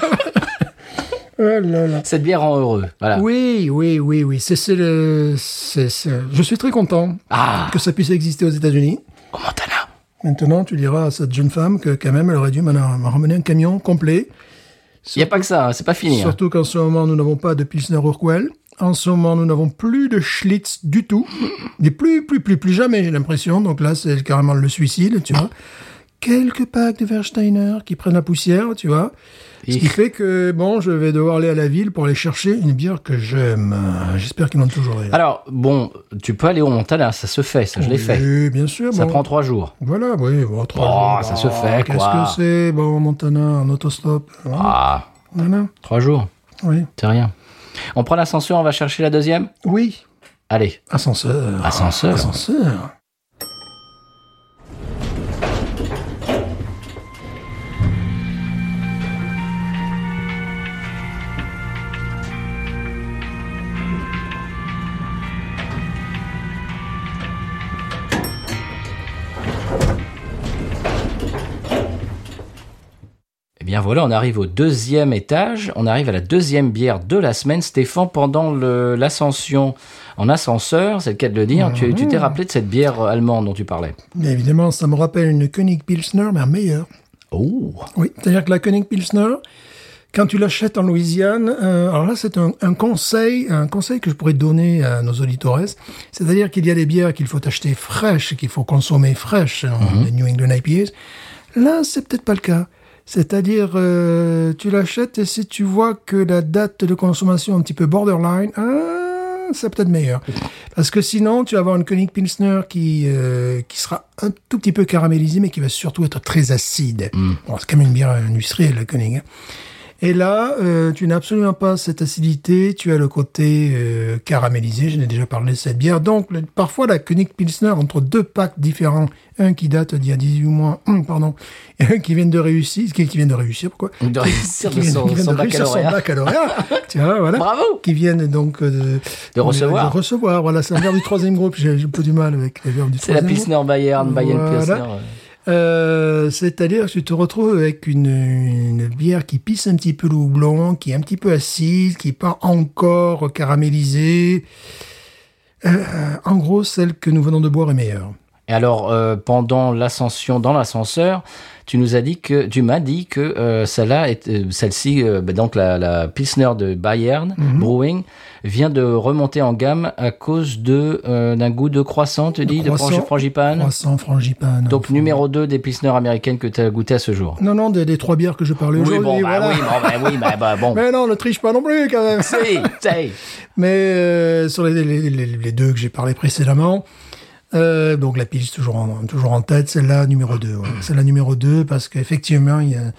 Oh là là. Cette bière rend heureux. Voilà. Oui, oui, oui, oui. C'est, c'est le, c'est, c'est- Je suis très content Ah, que ça puisse exister aux États-Unis. au Montana. Maintenant, tu diras à cette jeune femme que quand même, elle aurait dû m'en m'en ramener un camion complet. Il n'y a pas que ça, hein, c'est pas fini. hein. Surtout qu'en ce moment, nous n'avons pas de Pilsner Urquell. En ce moment, nous n'avons plus de Schlitz du tout. Mais plus, plus, plus, plus jamais, j'ai l'impression. Donc là, c'est carrément le suicide, tu vois. Quelques packs de Versteiner qui prennent la poussière, tu vois. Ce qui fait que, bon, je vais devoir aller à la ville pour aller chercher une bière que j'aime. J'espère qu'ils l'ont toujours eu. Alors, bon, tu peux aller au Montana, ça se fait, ça je l'ai fait. Oui, bien sûr. Ça bon. prend trois jours. Voilà, oui, bon, trois Oh, jours. ça se fait, Qu'est-ce quoi. que c'est Bon, Montana, en autostop. Voilà. Ah, Voilà. trois jours, Oui. c'est rien. On prend l'ascenseur, on va chercher la deuxième? Oui. Allez. Ascenseur. Ascenseur. Ascenseur. Bien voilà, on arrive au deuxième étage, on arrive à la deuxième bière de la semaine. Stéphane, pendant l'ascension en ascenseur, c'est le cas de le dire, tu tu t'es rappelé de cette bière allemande dont tu parlais. Mais évidemment, ça me rappelle une König Pilsner, mais un meilleur. Oh Oui, c'est-à-dire que la König Pilsner, quand tu l'achètes en Louisiane, euh, alors là, c'est un, un conseil, un conseil que je pourrais donner à nos auditeurs. C'est-à-dire qu'il y a des bières qu'il faut acheter fraîches, qu'il faut consommer fraîches, hein, les New England IPAs. Là, c'est peut-être pas le cas. C'est-à-dire, euh, tu l'achètes et si tu vois que la date de consommation est un petit peu borderline, ah, c'est peut-être meilleur. Parce que sinon, tu vas avoir une König Pilsner qui, euh, qui sera un tout petit peu caramélisée, mais qui va surtout être très acide. Bon, c'est quand même une bière industrielle, la König. hein. Et là, euh, tu n'as absolument pas cette acidité, tu as le côté euh, caramélisé, je n'ai déjà parlé de cette bière. Donc, le- parfois, la König Pilsner, entre deux packs différents, un qui date d'il y a 18 mois, hum, pardon, et un qui vient de réussir, qui, qui vient de réussir, pourquoi De réussir Qui son- qui vient son de réussir son baccalauréat. baccalauréat. tu vois, voilà. Bravo Qui viennent donc euh, de, De recevoir. de recevoir, voilà, c'est un verbe du troisième groupe, j'ai un peu du mal avec les verbes du C'est la troisième groupe. Pilsner Bayern, Bayern Voilà. Pilsner. Euh, C'est-à-dire que tu te retrouves avec une, bière qui pisse un petit peu le houblon, qui est un petit peu acide, qui n'est pas encore caramélisée. Euh, en gros, celle que nous venons de boire est meilleure. Et alors, euh, pendant l'ascension dans l'ascenseur, tu nous as dit que tu m'as dit que euh, celle-là, euh, celle-ci, bah, donc la, la Pilsner de Bayern Mhm. Brewing, vient de remonter en gamme à cause de d'un goût de croissant, tu dis, de croissant. frangipane. Croissant, frangipane. Donc numéro 2 des Pilsner américaines que tu as goûté à ce jour. Non, non, des, des trois bières que je parlais Oui, aujourd'hui. bon, bah, voilà. oui, bon, bah, oui, bah, bah, bon. Mais non, ne triche pas non plus quand même. Si, si. Mais sur les, les, les, les deux que j'ai parlé précédemment, euh, donc la piste toujours en, toujours en tête, celle-là numéro 2. Celle-là numéro 2 parce qu'effectivement, il y a,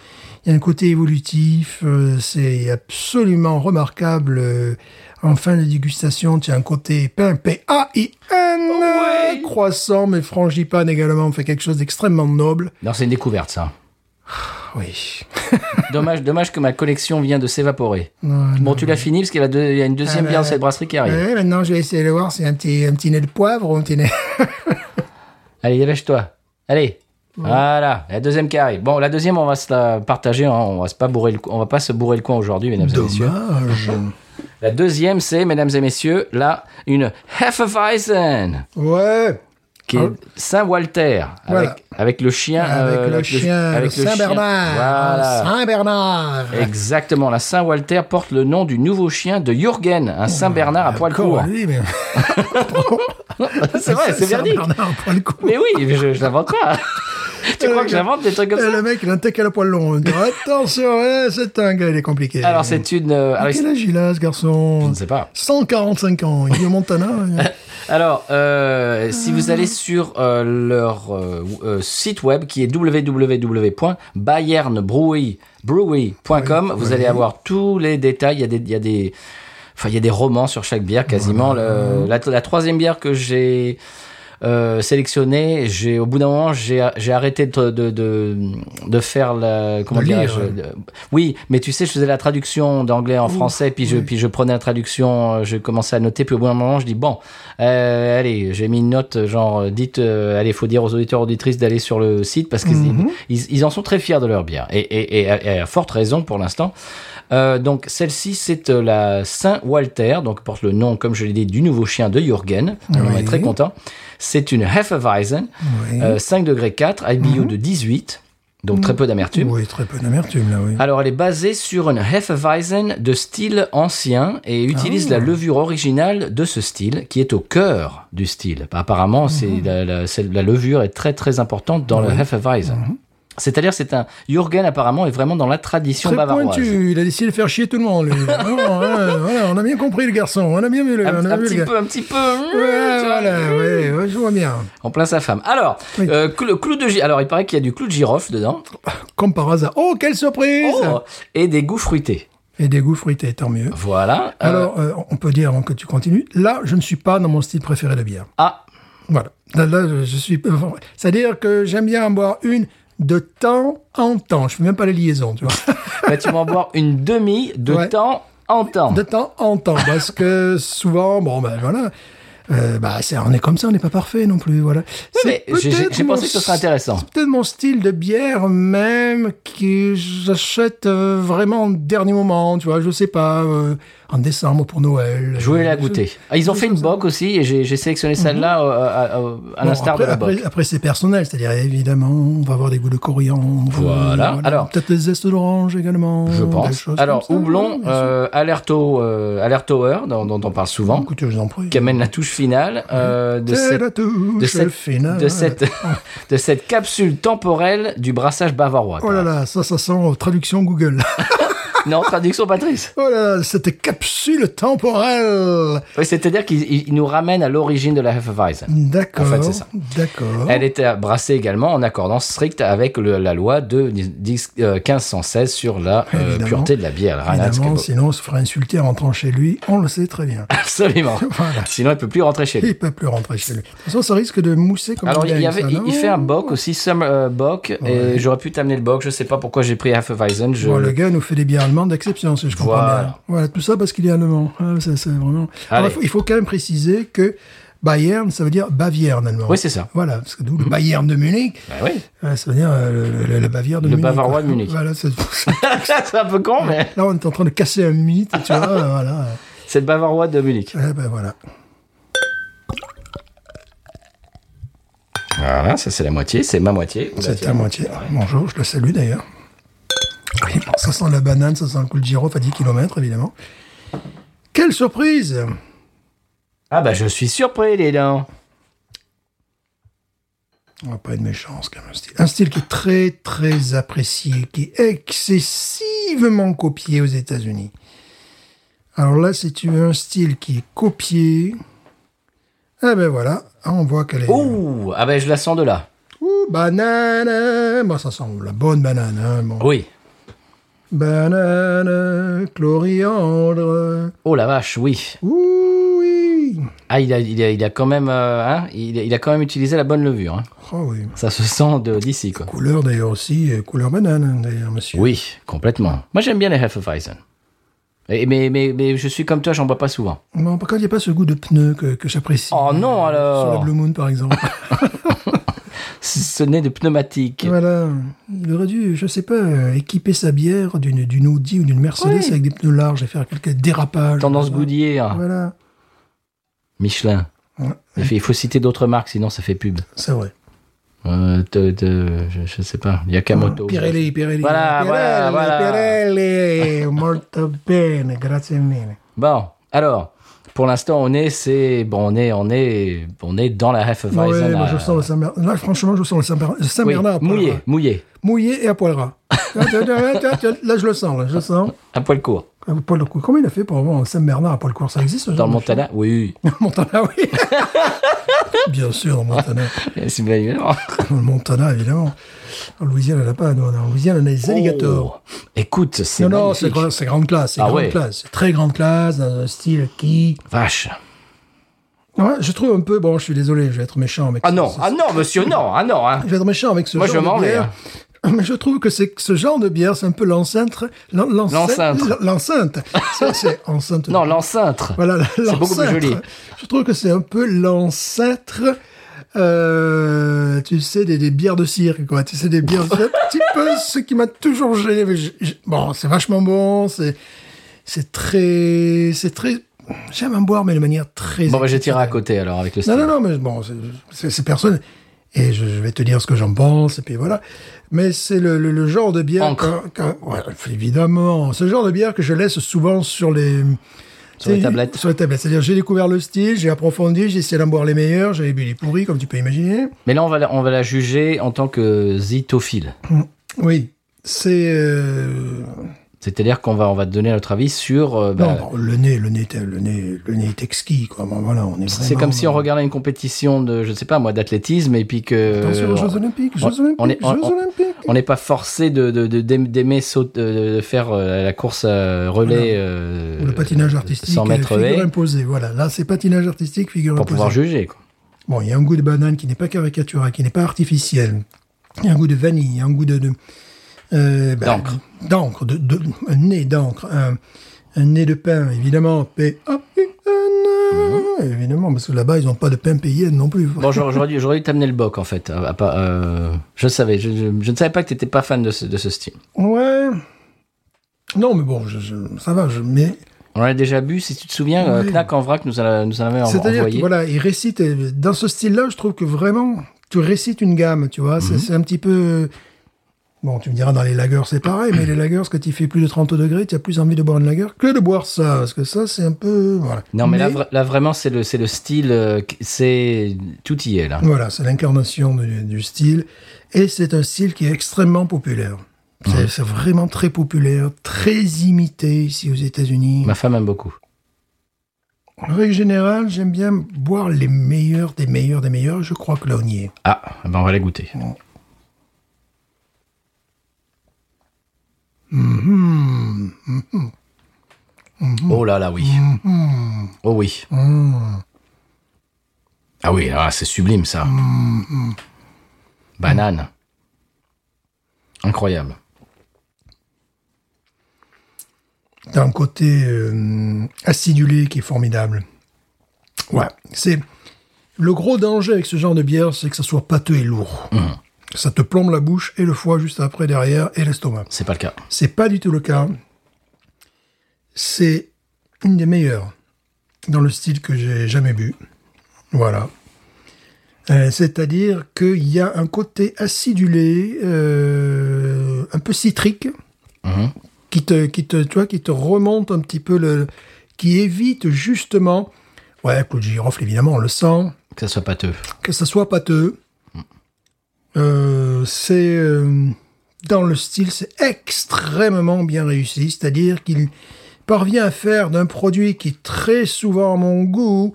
il y a un côté évolutif, euh, c'est absolument remarquable. euh, en fin de dégustation, tu as un côté pain, P-A-I-N, Ouais. croissant, mais frangipane également, on fait quelque chose d'extrêmement noble. Non, c'est une découverte, ça. Oui. Dommage, dommage que ma collection vient de s'évaporer. Bon, tu l'as fini parce qu'il y y a une deuxième Ah, bière de bah, cette brasserie qui arrive. Ouais, maintenant, je vais essayer de voir si un petit, un petit nez de poivre ou un petit nez... Allez, dépêche-toi. Allez. Voilà, la deuxième qui arrive. Bon, la deuxième, on va se la partager. hein. On va se pas bourrer le, on va pas se bourrer le coin aujourd'hui, mesdames et messieurs. Dommage. La deuxième, c'est, mesdames et messieurs, là, une Hefeweizen, Ouais. Qui est Ah. Saint-Walter, Voilà. avec, avec le chien. Avec euh, le chien, avec le Saint-Bernard. Voilà. Saint-Bernard. Exactement, la Saint-Walter porte le nom du nouveau chien de Jürgen, un Saint-Bernard à poil court. lui, mais... C'est vrai, c'est véridique. Saint-Bernard à poil court. Mais oui, je, je l'invente pas. tu crois que j'invente des trucs comme ça le mec, il a un tech à la poile long. On dit, Attention, ouais, c'est un gars, il est compliqué. Alors, c'est une. euh, alors, Quel âge il a, ce je garçon ne sais pas. 145 ans. Il au Montana. Alors, euh, si vous allez sur euh, leur euh, site web qui est www.bayernbrewery.com, vous allez avoir tous les détails. Il y a des, il y a des, enfin, il y a des romans sur chaque bière quasiment. Le- la, la troisième bière que j'ai euh, sélectionné. J'ai au bout d'un moment, j'ai arrêté de, de de de faire la comment de- Oui, mais tu sais, je faisais la traduction d'anglais en français, puis je puis je prenais la traduction, euh, je commençais à noter, puis au bout d'un moment, je dis bon, euh, allez, j'ai mis une note genre dites, euh, allez, faut dire aux auditeurs auditrices d'aller sur le site parce qu'ils Mhm. ils, ils en sont très fiers de leur bière et et, et, à- et à forte raison pour l'instant. Donc celle-ci, c'est la Saint Walter, donc porte le nom, comme je l'ai dit, du nouveau chien de Jürgen. On est très content. C'est une Hefeweizen, Oui. euh, 5 degrés 4, IBU de 18, donc très peu d'amertume. Oui, très peu d'amertume, là, oui. Alors, elle est basée sur une Hefeweizen de style ancien et utilise Ah. la levure originale de ce style qui est au cœur du style. Apparemment, c'est la, la, levure est très très importante dans le Hefeweizen. C'est-à-dire, c'est un Jürgen apparemment est vraiment dans la tradition Très bavaroise. pointu, il a décidé de faire chier tout le monde, lui. Non, ouais, voilà, on a bien compris le garçon, on a bien vu le, Un, un le petit gars. peu, un petit peu. Ouais, tu vois. voilà, ouais, ouais, je vois bien. En plein sa femme. Alors, Oui. euh, clou- le clou de alors il paraît qu'il y a du clou de girofle dedans. Comme par hasard. Oh, quelle surprise Oh, et des goûts fruités. Et des goûts fruités, tant mieux. Voilà. Euh, Alors, euh, on peut dire, avant que tu continues, là, je ne suis pas dans mon style préféré de bière. ah, Voilà. Là, je suis. C'est-à-dire que j'aime bien en boire une de temps en temps. Je fais même pas les liaisons, tu vois. bah, tu vas en boire une demi de Ouais. temps en temps. De temps en temps. Parce que souvent, bon, ben voilà. Euh, bah, on est comme ça, on n'est pas parfait non plus, voilà. j'ai- pensé que ce serait intéressant. C'est peut-être mon style de bière même que j'achète euh, vraiment au dernier moment, tu vois, je sais pas, euh, en décembre pour Noël. Je voulais la goûter. Ah, ils ont fait une bock aussi et j'ai sélectionné celle-là euh, à, à- à Bon, l'instar de après, la après, après, c'est personnel, c'est-à-dire évidemment, on va avoir des goûts de coriandre. Voilà. Alors- peut-être des zestes d'orange également. Je pense. Alors, houblon, Alerto, Alertoer, dont, dont on parle souvent, Écoutez, je vous en prie. qui amène la touche finale euh, de, C'est cette, la touche de, cette, finale. de, cette, de cette capsule temporelle du brassage bavarois. Oh là là, ça, ça sent traduction Google. Non, traduction Patrice. Oh là là, cette capsule temporelle. Oui, c'est-à-dire qu'il il- il nous ramène à l'origine de la Hefeweizen. D'accord. En fait, c'est ça. D'accord. Elle était brassée également en accordance stricte avec le- la loi de 10 euh, 1516 sur la euh, pureté de la bière. Évidemment, sinon on se ferait insulter en rentrant chez lui, on le sait très bien. Absolument. Voilà. Sinon, il peut plus rentrer chez lui. Il peut plus rentrer chez lui. De toute façon, ça risque de mousser comme Alors, il, y avait, ça, il, fait un bock aussi, Summer euh, Bock, et j'aurais pu t'amener le bock. Je sais pas pourquoi j'ai pris Hefeweizen. Je... Bon, le gars nous fait des bières d'exception, si je comprends Voilà. bien. Voilà, tout ça parce qu'il est allemand. Ah, ça, vraiment... Alors, il, faut, il faut quand même préciser que Bayern, ça veut dire Bavière en allemand. Oui, c'est ça. Voilà, parce que d'où le Bayern de Munich, Bah oui. euh, ça veut dire euh, le, le- le Bavière de Le Munich. Bavarois quoi. de Munich. Voilà, c'est- un peu con, mais là, on est en train de casser un mythe, tu vois, voilà. c'est le Bavarois de Munich. Eh ben voilà. Voilà, ça c'est la moitié, c'est ma moitié. C'est à moitié. Bonjour, je le salue d'ailleurs. Ça sent la banane, ça sent le coup de girofle à 10 km, évidemment. Quelle surprise Ah bah je suis surpris, les dents. On va pas être méchant, c'est quand même un style. Un style qui est très, très apprécié, qui est excessivement copié aux États-Unis. Alors là, si tu veux un style qui est copié, eh ben voilà, Ah, on voit qu'elle est... Ouh, ah bah je la sens de là. Ouh, banane Bon, ça sent la bonne banane, hein, bon. Oui. Banane, chloriandre. Oh la vache, oui. Ouh, oui. Ah, il a, il a, il a quand même, euh, hein, il, a, il a quand même utilisé la bonne levure. hein. Oh oui. Ça se sent d'ici, quoi. Couleur d'ailleurs aussi, euh, couleur banane, hein, d'ailleurs, monsieur. Oui, complètement. Moi, j'aime bien les Hefeweizen. Et, mais, mais, mais je suis comme toi, j'en bois pas souvent. Bon, par contre, il n'y a pas ce goût de pneu que, que j'apprécie. Oh non, alors. Sur la Blue Moon, par exemple. Ce nez de pneumatique. voilà. Il aurait dû, je sais pas, équiper sa bière d'une, d'une Audi ou d'une Mercedes Oui. avec des pneus larges et faire quelques dérapages. Tendance Voilà. Goodyear. Voilà. Michelin. Ouais, Il faut- citer d'autres marques, sinon ça fait pub. c'est vrai. Euh, de, de- je, je sais pas. Yakamoto. Pirelli, Pirelli. Voilà, voilà, Pirelli, voilà. Pirelli, molto bene, grazie mille. Bon, alors, pour l'instant, on est, c'est, bon, on est, on est, on est dans la Hefeweizen. Ouais, à- je sens le Saint-Bernard. Là, franchement, je sens le Saint-Bernard le oui, Saint-Bernard à poil mouillé, mouillé, Mouillé et à poil ras. Là, je le sens, là, je le sens. à poil court. À poil court. Comment il a fait pour avoir un Saint-Bernard à poil court Ça existe Dans le Montana, oui, chose Montana, oui. Bien sûr, dans le Montana. c'est bien évidemment. Dans le Montana, évidemment. En Louisiane, elle n'a pas. non, En Louisiane, on a des alligators. Oh, écoute, c'est non, non, magnifique. c'est gra- c'est grande classe. C'est Ah grande ouais. classe. C'est très grande classe, dans un style qui. Vache. Ouais, je trouve un peu, bon, je suis désolé, je vais être méchant avec Ah ce- non, ce- ah non, monsieur, non, ah non. Hein. Je vais être méchant avec ce Moi, je genre m'en de bière. Mais je trouve que c'est ce genre de bière, c'est un peu l'enceinte. l'en- L'enceinte. L'enceinte. C'est enceinte. Non, l'enceinte. Voilà, C'est beaucoup plus joli. Je trouve que c'est un peu l'ancêtre, euh, tu sais, des, des bières de cirque, quoi. Tu sais, des bières, c'est un petit peu ce qui m'a toujours gêné. mais bon, c'est vachement bon, c'est, c'est très, c'est très, j'aime en boire, mais de manière très. Bon, bah, j'ai tiré à côté alors avec le Non, style. non, non, mais bon, c'est personne. Et je, je vais te dire ce que j'en pense, et puis voilà. Mais c'est le, le, le genre de bière. Quand- quand- ouais, évidemment. Ce genre de bière que je laisse souvent sur les. Sur les tablettes. Sur les tablettes. C'est-à-dire, j'ai découvert le style, j'ai approfondi, j'ai essayé d'en boire les meilleurs, j'avais bu les pourris, comme tu peux imaginer. Mais là, on va, la, on va la juger en tant que zitophile. Oui. C'est. euh, C'est-à-dire qu'on va, on va te donner notre avis sur. euh, bah, non, bon, le nez, le nez, est- le nez, le nez est exquis, quoi. Bon, voilà, on est c'est comme si on dans- regardait une compétition de, je sais pas moi, d'athlétisme et puis que. Attention aux Jeux Olympiques, Jeux on- Olympiques, on Jeux Olympiques. On n'est pas forcé de, de, de- d'aim- d'aimer saute, de, faire euh, la course euh, relais. euh, Ou le patinage artistique, 100 mètres figure haies imposée. Voilà, là, c'est patinage artistique, figure pour imposée. pouvoir juger. Quoi. Bon, il y a un goût de banane qui n'est pas caricatural, qui n'est pas artificiel. Il y a un goût de vanille, il y a un goût de... de euh, ben, D'encre. D'encre, de, de- un nez d'encre, un, un nez de pain, évidemment. P A I N Évidemment, parce que là-bas, ils n'ont pas de pain payé non plus. Bon, j'aurais dû, t'amener le boc en fait. à- à pas- euh, je savais, je, je- je ne savais pas que tu n'étais pas fan de ce, de ce style. Ouais. Non, mais bon, je, ça va, je, mais... On en a déjà bu, si tu te souviens, euh, Oui. Knack en vrac nous a- nous en avait en- C'est-à-dire envoyé. que voilà, il récite dans ce style-là, je trouve que vraiment tu récites une gamme, tu vois. Mhm. C'est- C'est un petit peu bon, tu me diras dans les lagers c'est pareil, mais les lagers quand il fait plus de 30 degrés, tu as plus envie de boire une lager que de boire ça, parce que ça c'est un peu voilà. Non, mais, là, là, vraiment, c'est le, c'est le style, euh, c'est tout y est là. Voilà, c'est l'incarnation du, du style. Et c'est un style qui est extrêmement populaire. C'est vraiment très populaire, très imité ici aux États-Unis. Ma femme aime beaucoup. En règle générale, j'aime bien boire les meilleurs des meilleurs des meilleurs. Je crois que là, on y est. Ah, ben on va la goûter. Mhm. Oh là là, oui. Oh oui. Ah oui, ah, c'est sublime ça. Banane. Incroyable. T'as un côté euh, acidulé qui est formidable. Ouais, c'est le gros danger avec ce genre de bière, c'est que ça soit pâteux et lourd. Ça te plombe la bouche et le foie juste après derrière et l'estomac. C'est pas le cas. C'est pas du tout le cas. C'est une des meilleures dans le style que j'ai jamais bu. Voilà. Euh, C'est-à-dire qu'il y a un côté acidulé, euh, un peu citrique, Mhm. qui te, qui te, tu vois, qui te remonte un petit peu le, qui évite justement, ouais, clou de girofle évidemment, on le sent, Que ça soit pâteux. que ça soit pâteux. Euh, c'est euh, dans le style, c'est extrêmement bien réussi. C'est-à-dire qu'il parvient à faire d'un produit qui très souvent à mon goût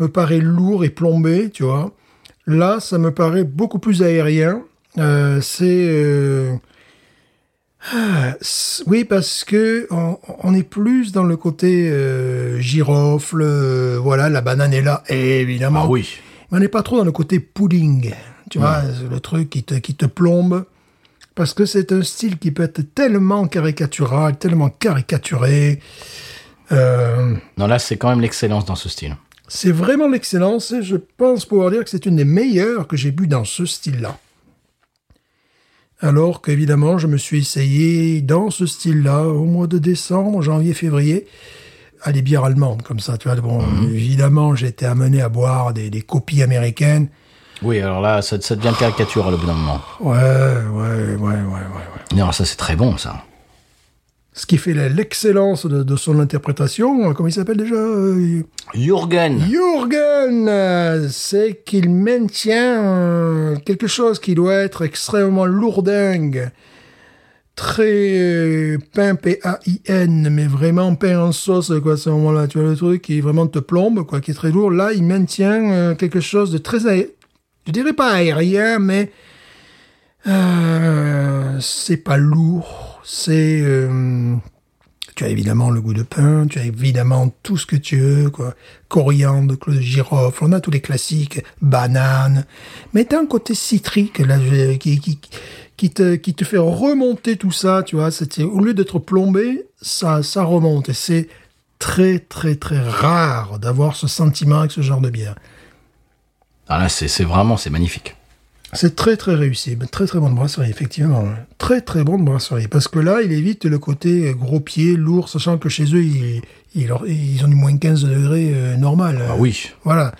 me paraît lourd et plombé, tu vois. Là, ça me paraît beaucoup plus aérien. Euh, c'est ah, c- oui parce que on, on est plus dans le côté euh, girofle, euh, voilà, la banane est là, évidemment. Ah oui. Mais on n'est pas trop dans le côté pudding, tu vois, le truc qui te, qui te plombe. Parce que c'est un style qui peut être tellement caricatural, tellement caricaturé. Euh, Non, là, c'est quand même l'excellence dans ce style. c'est vraiment l'excellence et je pense pouvoir dire que c'est une des meilleures que j'ai bu dans ce style-là. Alors qu'évidemment, je me suis essayé dans ce style-là au mois de décembre, janvier, février, à des bières allemandes comme ça. Tu vois, bon, évidemment, j'ai été amené à boire des, des copies américaines. Oui, alors là, ça, ça devient caricatural au bout d'un moment. Ouais, ouais, ouais, ouais, ouais. Non, ça, c'est très bon, ça. Ce qui fait l'excellence de, de son interprétation, euh, comment il s'appelle déjà euh, Jürgen. Jürgen, euh, c'est qu'il maintient quelque chose qui doit être extrêmement lourdingue, très pain P-A-I-N, mais vraiment pain en sauce, quoi, à ce moment-là. Tu vois le truc qui vraiment te plombe, quoi, qui est très lourd. Là, il maintient quelque chose de très, je dirais pas aérien, mais euh, c'est pas lourd. C'est, euh, tu as évidemment le goût de pain, tu as évidemment tout ce que tu veux, quoi. Coriandre, de girofle, on a tous les classiques, banane. Mais t'as un côté citrique, là, qui, qui, qui te, qui te fait remonter tout ça, tu vois. C'était, au lieu d'être plombé, ça, ça remonte. Et c'est très, très, très rare d'avoir ce sentiment avec ce genre de bière. Ah là, c'est c'est vraiment, c'est magnifique. C'est très très réussi, Ben, très très bonne brasserie, effectivement. Très très bonne brasserie. Parce que là, il évite le côté gros pied, lourd, sachant que chez eux, ils, ils, ils ont du moins 15 degrés euh, normal. Ah oui. Voilà.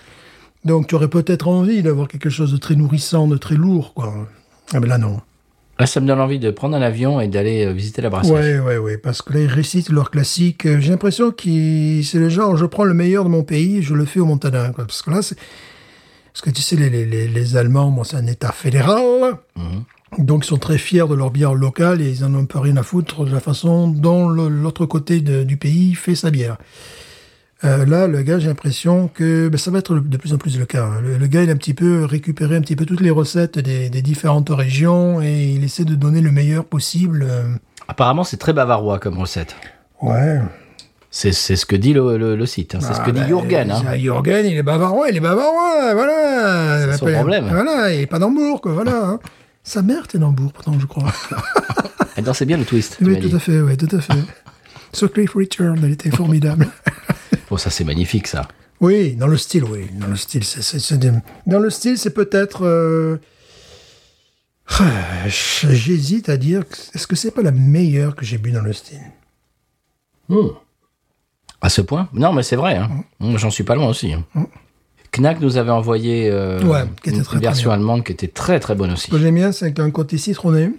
Donc tu aurais peut-être envie d'avoir quelque chose de très nourrissant, de très lourd, quoi. Ah ben là, non. Là, ça me donne envie de prendre un avion et d'aller euh, visiter la brasserie. Ouais, ouais, ouais. Parce que là, ils récitent leur classique. Euh, J'ai l'impression que c'est le genre, je prends le meilleur de mon pays et je le fais au Montana, quoi. Parce que là, c'est... Parce que tu sais, les, les, les, Allemands, bon, c'est un État fédéral. Donc, ils sont très fiers de leur bière locale et ils en ont peu rien à foutre de la façon dont l'autre côté de- du pays fait sa bière. Euh, là, le gars, j'ai l'impression que ben, ça va être de plus en plus le cas. Le, le gars, il a un petit peu récupéré un petit peu toutes les recettes des, des différentes régions et il essaie de donner le meilleur possible. euh. Apparemment, c'est très bavarois comme recette. Ouais. C'est c'est ce que dit le, le- le site. hein. C'est ce que dit bah, Jürgen. hein. Jürgen, il est bavarois, il est bavarois, voilà. C'est son problème. Voilà, il est pas d'Hambourg, quoi, voilà. hein. Sa mère était d'Hambourg, pourtant, je crois. Elle dansait bien le twist. oui, tout à fait, oui, tout à fait. Sur Cliff Return, elle était formidable. Oh, ça, c'est magnifique, ça. oui, dans le style, oui. Dans le style, c'est, c'est, c'est des- Dans le style, c'est peut-être... euh, J'hésite à dire, est-ce que c'est pas la meilleure que j'ai bu dans le style? À ce point Non, mais c'est vrai. hein. Moi, J'en suis pas loin aussi. hein. Knack nous avait envoyé euh, Ouais, qui était une très, version allemande qui était très très bonne aussi. Ce que j'aime bien, c'est qu'un côté citronné.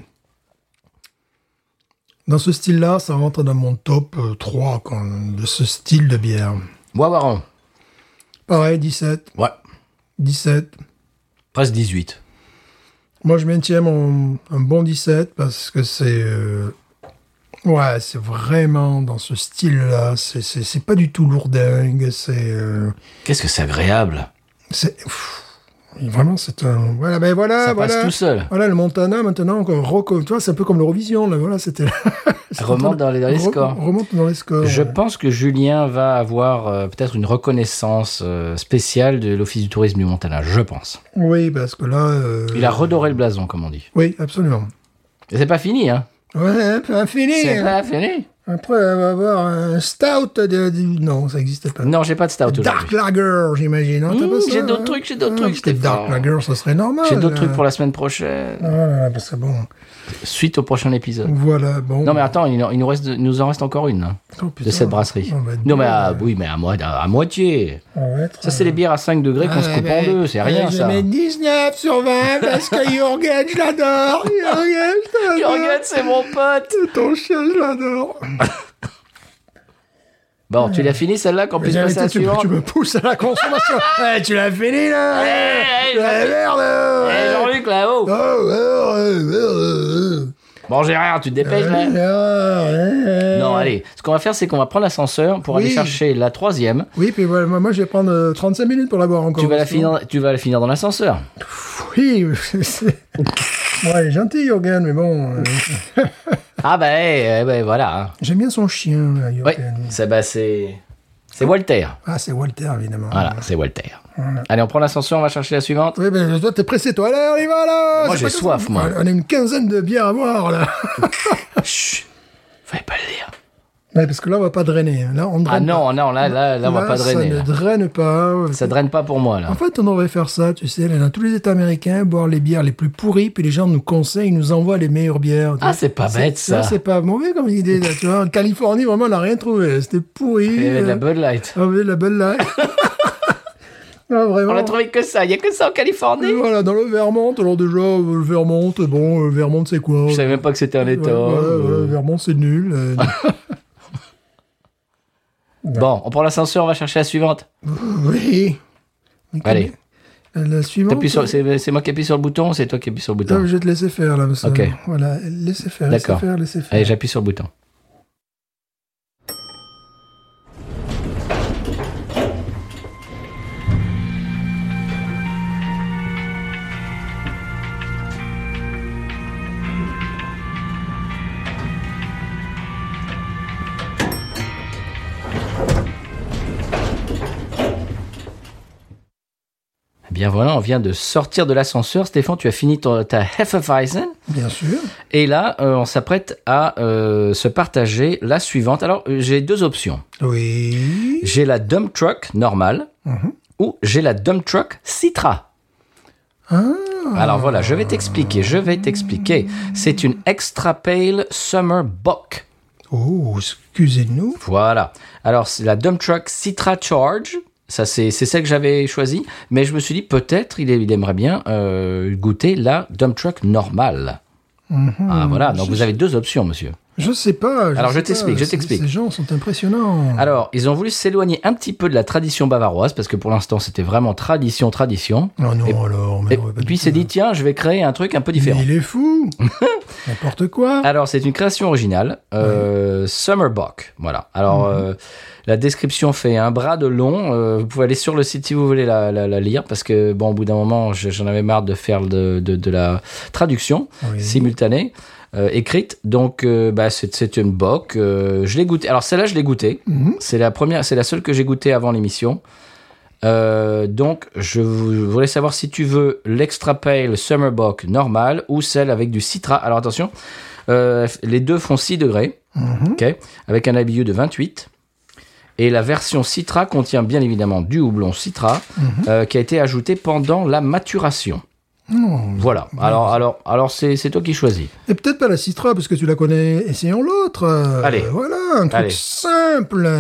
Dans ce style-là, ça rentre dans mon top euh, 3 quand- de ce style de bière. Bois Baron. Pareil, 17, Ouais. 17. Presque 18. Moi, je maintiens mon, un bon 17 parce que c'est... euh, ouais, c'est vraiment dans ce style-là. C'est, pas du tout lourdingue. C'est... euh, Qu'est-ce que c'est agréable. c'est vraiment, c'est un... Voilà, ben voilà, ça voilà. passe tout seul. Voilà, le Montana, maintenant, encore, tu vois, c'est un peu comme l'Eurovision, là, voilà, c'était... Remonte dans les- dans les re- scores. Remonte dans les scores. Je ouais. pense que Julien va avoir euh, peut-être une reconnaissance euh, spéciale de l'Office du tourisme du Montana, je pense. Oui, parce que là... euh, Il a redoré le blason, comme on dit. Oui, absolument. Et c'est pas fini, hein Ouais, pas fini. C'est pas fini? Après, on va avoir un stout de... Non, ça n'existe pas. Non, j'ai pas de stout Dark. Lager, j'imagine. hein, Mmh, ça, j'ai d'autres hein trucs, j'ai d'autres Ah, trucs, parce que Stéphane. Dark Lager, ça serait normal. J'ai d'autres là. trucs pour la semaine prochaine, Ah, bah, c'est bon. suite au prochain épisode. Voilà, bon. Non mais attends, il, il nous, reste, il nous en reste encore une hein, Oh, de cette brasserie. Non mais à, là. oui, mais à, moi- à, à moitié. Être, Ça c'est les bières à 5 degrés qu'on se coupe en deux, c'est rien je ça. mets 19 sur 20 parce que Jürgen, je l'adore. Jürgen, c'est mon pote. Ton chien, je l'adore. Bon, tu l'as fini celle-là qu'on puisse passer à la tu, suivante? tu me pousses à la consommation. Eh, tu l'as fini, là eh, Eh, Jean-Luc. merde Eh, eh. Jean-Luc là-haut. Oh, oh, oh, oh, oh. Bon, j'ai rien, tu te dépêches là. Non, allez, ce qu'on va faire, c'est qu'on va prendre l'ascenseur pour aller chercher la troisième. Oui, puis voilà, moi, je vais prendre euh, 35 minutes pour la boire encore. Tu vas la finir, tu vas la finir dans l'ascenseur. Oui, c'est... Ouais, elle est gentil, Jürgen, mais bon... euh, Ah bah, eh, eh, ben, voilà. hein. J'aime bien son chien, là, Oui, c'est bah, c'est c'est Walter. Ah, c'est Walter, évidemment. Voilà, c'est Walter. Allez, on prend l'ascenseur, on va chercher la suivante. Oui, ben toi, t'es pressé, toi. Allez, on y va, là Moi, j'ai soif, moi. On a une quinzaine de bières à boire, là. Chut, fallait pas le dire. Ouais, parce que là, on va pas drainer. hein. Là, on draine Ah non, pas. non, là, là, là, on va pas drainer. Ça ne draine pas. Ça draine pas pour moi, là. En fait, on devrait faire ça, tu sais, dans tous les États américains, boire les bières les plus pourries, puis les gens nous conseillent, ils nous envoient les meilleures bières. Ah, c'est pas bête, ça. C'est pas mauvais comme idée, là, tu vois. En Californie, vraiment, on n'a rien trouvé. C'était pourri. Il y avait de la euh, Bud Light. Ah oui, la belle light. Ah, vraiment. On a trouvé que ça. Il y a que ça en Et Californie. Voilà, dans le Vermont, alors déjà, euh, le Vermont, bon, euh, Vermont, c'est quoi? Je savais même pas que c'était un Ouais, état. voilà, Euh, voilà, Vermont, c'est nul. euh, Bon, on prend l'ascenseur, on va chercher la suivante. oui. Mais Allez. comme- La suivante. Sur- C'est moi qui appuie sur le bouton ou c'est toi qui appuies sur le Ah, bouton je vais te laisser faire, là, monsieur. Ok. Voilà, laissez faire, laissez D'accord. faire, laissez faire. Allez, j'appuie sur le bouton. Bien voilà, on vient de sortir de l'ascenseur. Stéphane, tu as fini ton- ta Hefeweizen. Bien sûr. Et là, euh, on s'apprête à euh, se partager la suivante. Alors, euh, j'ai deux options. Oui. J'ai la dump truck normale ou j'ai la dump truck Citra. Ah. Alors voilà, je vais t'expliquer, je vais t'expliquer. C'est une Extra Pale Summer Bock. Oh, excusez-nous. Voilà. Alors, c'est la dump truck Citra Charge. Ça, c'est c'est celle que j'avais choisie. Mais je me suis dit, peut-être, il, il aimerait bien euh, goûter la dump truck normale. Ah, voilà. Donc, vous avez deux options, monsieur. Je sais pas. Alors, je t'explique, je t'explique. Ces gens sont impressionnants. Alors, ils ont voulu s'éloigner un petit peu de la tradition bavaroise, parce que pour l'instant, c'était vraiment tradition, tradition. Oh non, Et- alors. mais Et puis, s'est dit, tiens, je vais créer un truc un peu différent. Il est fou. N'importe quoi. Alors, c'est une création originale, euh, Summerbock. Voilà. Alors, euh, la description fait un bras de long. euh, vous pouvez aller sur le site si vous voulez la, la- la lire, parce que, bon, au bout d'un moment, je- j'en avais marre de faire de, de- de la traduction Oui. simultanée, euh, écrite. Donc, euh, bah, c'est une bock. euh, je l'ai goûté. Alors, celle-là, je l'ai goûtée. Mhm. C'est la première, c'est la seule que j'ai goûtée avant l'émission. Donc, je vou- voulais savoir si tu veux l'extra pale summer bock normal ou celle avec du citra. Alors attention, les deux font 6 degrés, ok, avec un IBU de 28. Et la version citra contient bien évidemment du houblon citra euh, qui a été ajouté pendant la maturation. Non. Voilà. Alors, alors, alors c'est c'est toi qui choisis. Et peut-être pas la Citra, parce que tu la connais. Essayons l'autre. Euh, Allez. Voilà, un truc Allez. simple.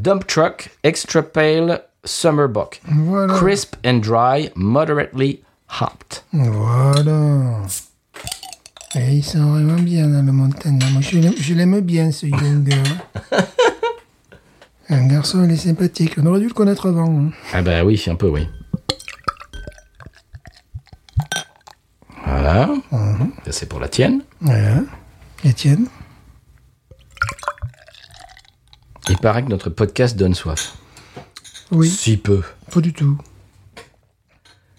Dump truck extra pale summer bock, Voilà. crisp and dry, moderately hopped. Voilà. Et ils sont vraiment bien dans la montagne. Moi, je l'aime bien, ce Younger. Un garçon, il est sympathique. On aurait dû le connaître avant. hein. Ah bah oui, un peu oui. Voilà. Ça c'est pour la tienne. Voilà. Étienne Il paraît que notre podcast donne soif. Oui, Si peu. pas du tout.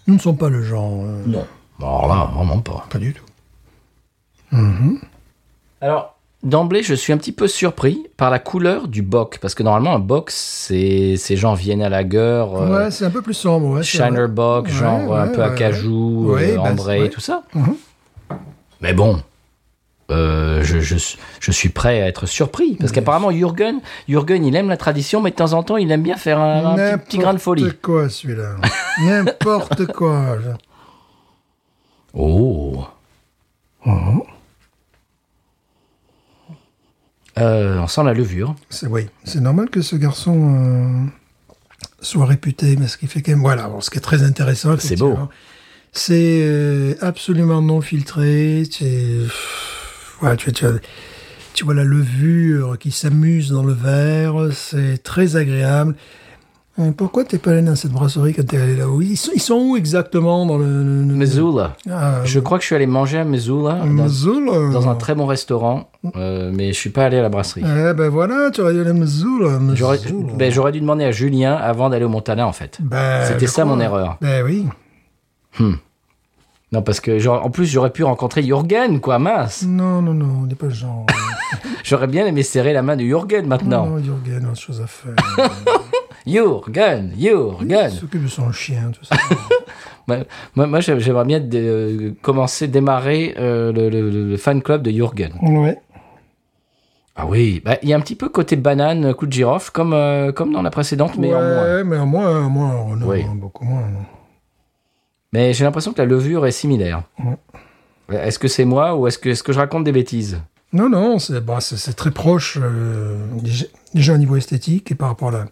Nous ne sommes pas le genre. euh, Non. Alors là, vraiment pas. pas du tout. Alors, d'emblée, je suis un petit peu surpris par la couleur du bock. Parce que normalement, un bock, c'est genre Vienna Lager, euh, ouais, c'est un peu plus sombre. Ouais, Shiner. Bock, Ouais, genre un ouais, peu acajou, euh, bah, ambré, tout ça. Mhm. Mais bon, euh, je, je, je suis prêt à être surpris. Parce qu'apparemment, Jürgen, Jürgen, il aime la tradition, mais de temps en temps, il aime bien faire un, un petit, petit grain de folie. N'importe quoi, celui-là. N'importe quoi. je- Oh. Euh, on sent la levure. C'est oui, c'est normal que ce garçon euh, soit réputé, mais ce qui fait quand même, voilà, bon, ce qui est très intéressant. C'est beau. C'est euh, absolument non filtré. Voilà, tu, tu, tu vois la levure qui s'amuse dans le verre. C'est très agréable. Euh, Pourquoi t'es pas allé dans cette brasserie quand t'es allé ils sont, ils sont où exactement dans le, le- Missoula. Ah, Je crois que je suis allé manger à Missoula, dans, Missoula? dans un très bon restaurant, euh, mais je suis pas allé à la brasserie. Eh ben voilà, tu aurais dû aller à Missoula. J'aurais Missoula. ben, j'aurais dû demander à Julien avant d'aller au Montana, en fait. Ben, C'était je ça crois. mon erreur. Ben oui. Non, parce que en plus, j'aurais pu rencontrer Jürgen, quoi, mince. Non, non, non, on n'est pas le genre. J'aurais bien aimé serrer la main de Jürgen maintenant. Non, Jürgen a autre chose à faire. Jürgen, Il Jürgen. s'occupe de son chien, tout ça. Moi, moi, moi, j'ai- j'aimerais bien dé- euh, commencer, démarrer euh, le, le- le fan club de Jürgen. ouais. Ah oui, bah, il y a un petit peu côté banane, coup de girofle, comme, euh, comme dans la précédente, mais en moins. ouais, mais en moins, moins, beaucoup moins. non. Mais j'ai l'impression que la levure est similaire. Ouais. Est-ce que c'est moi ou est-ce que, est-ce que je raconte des bêtises? Non, non, c'est bah, très proche, euh, déjà, au niveau esthétique et par rapport à la,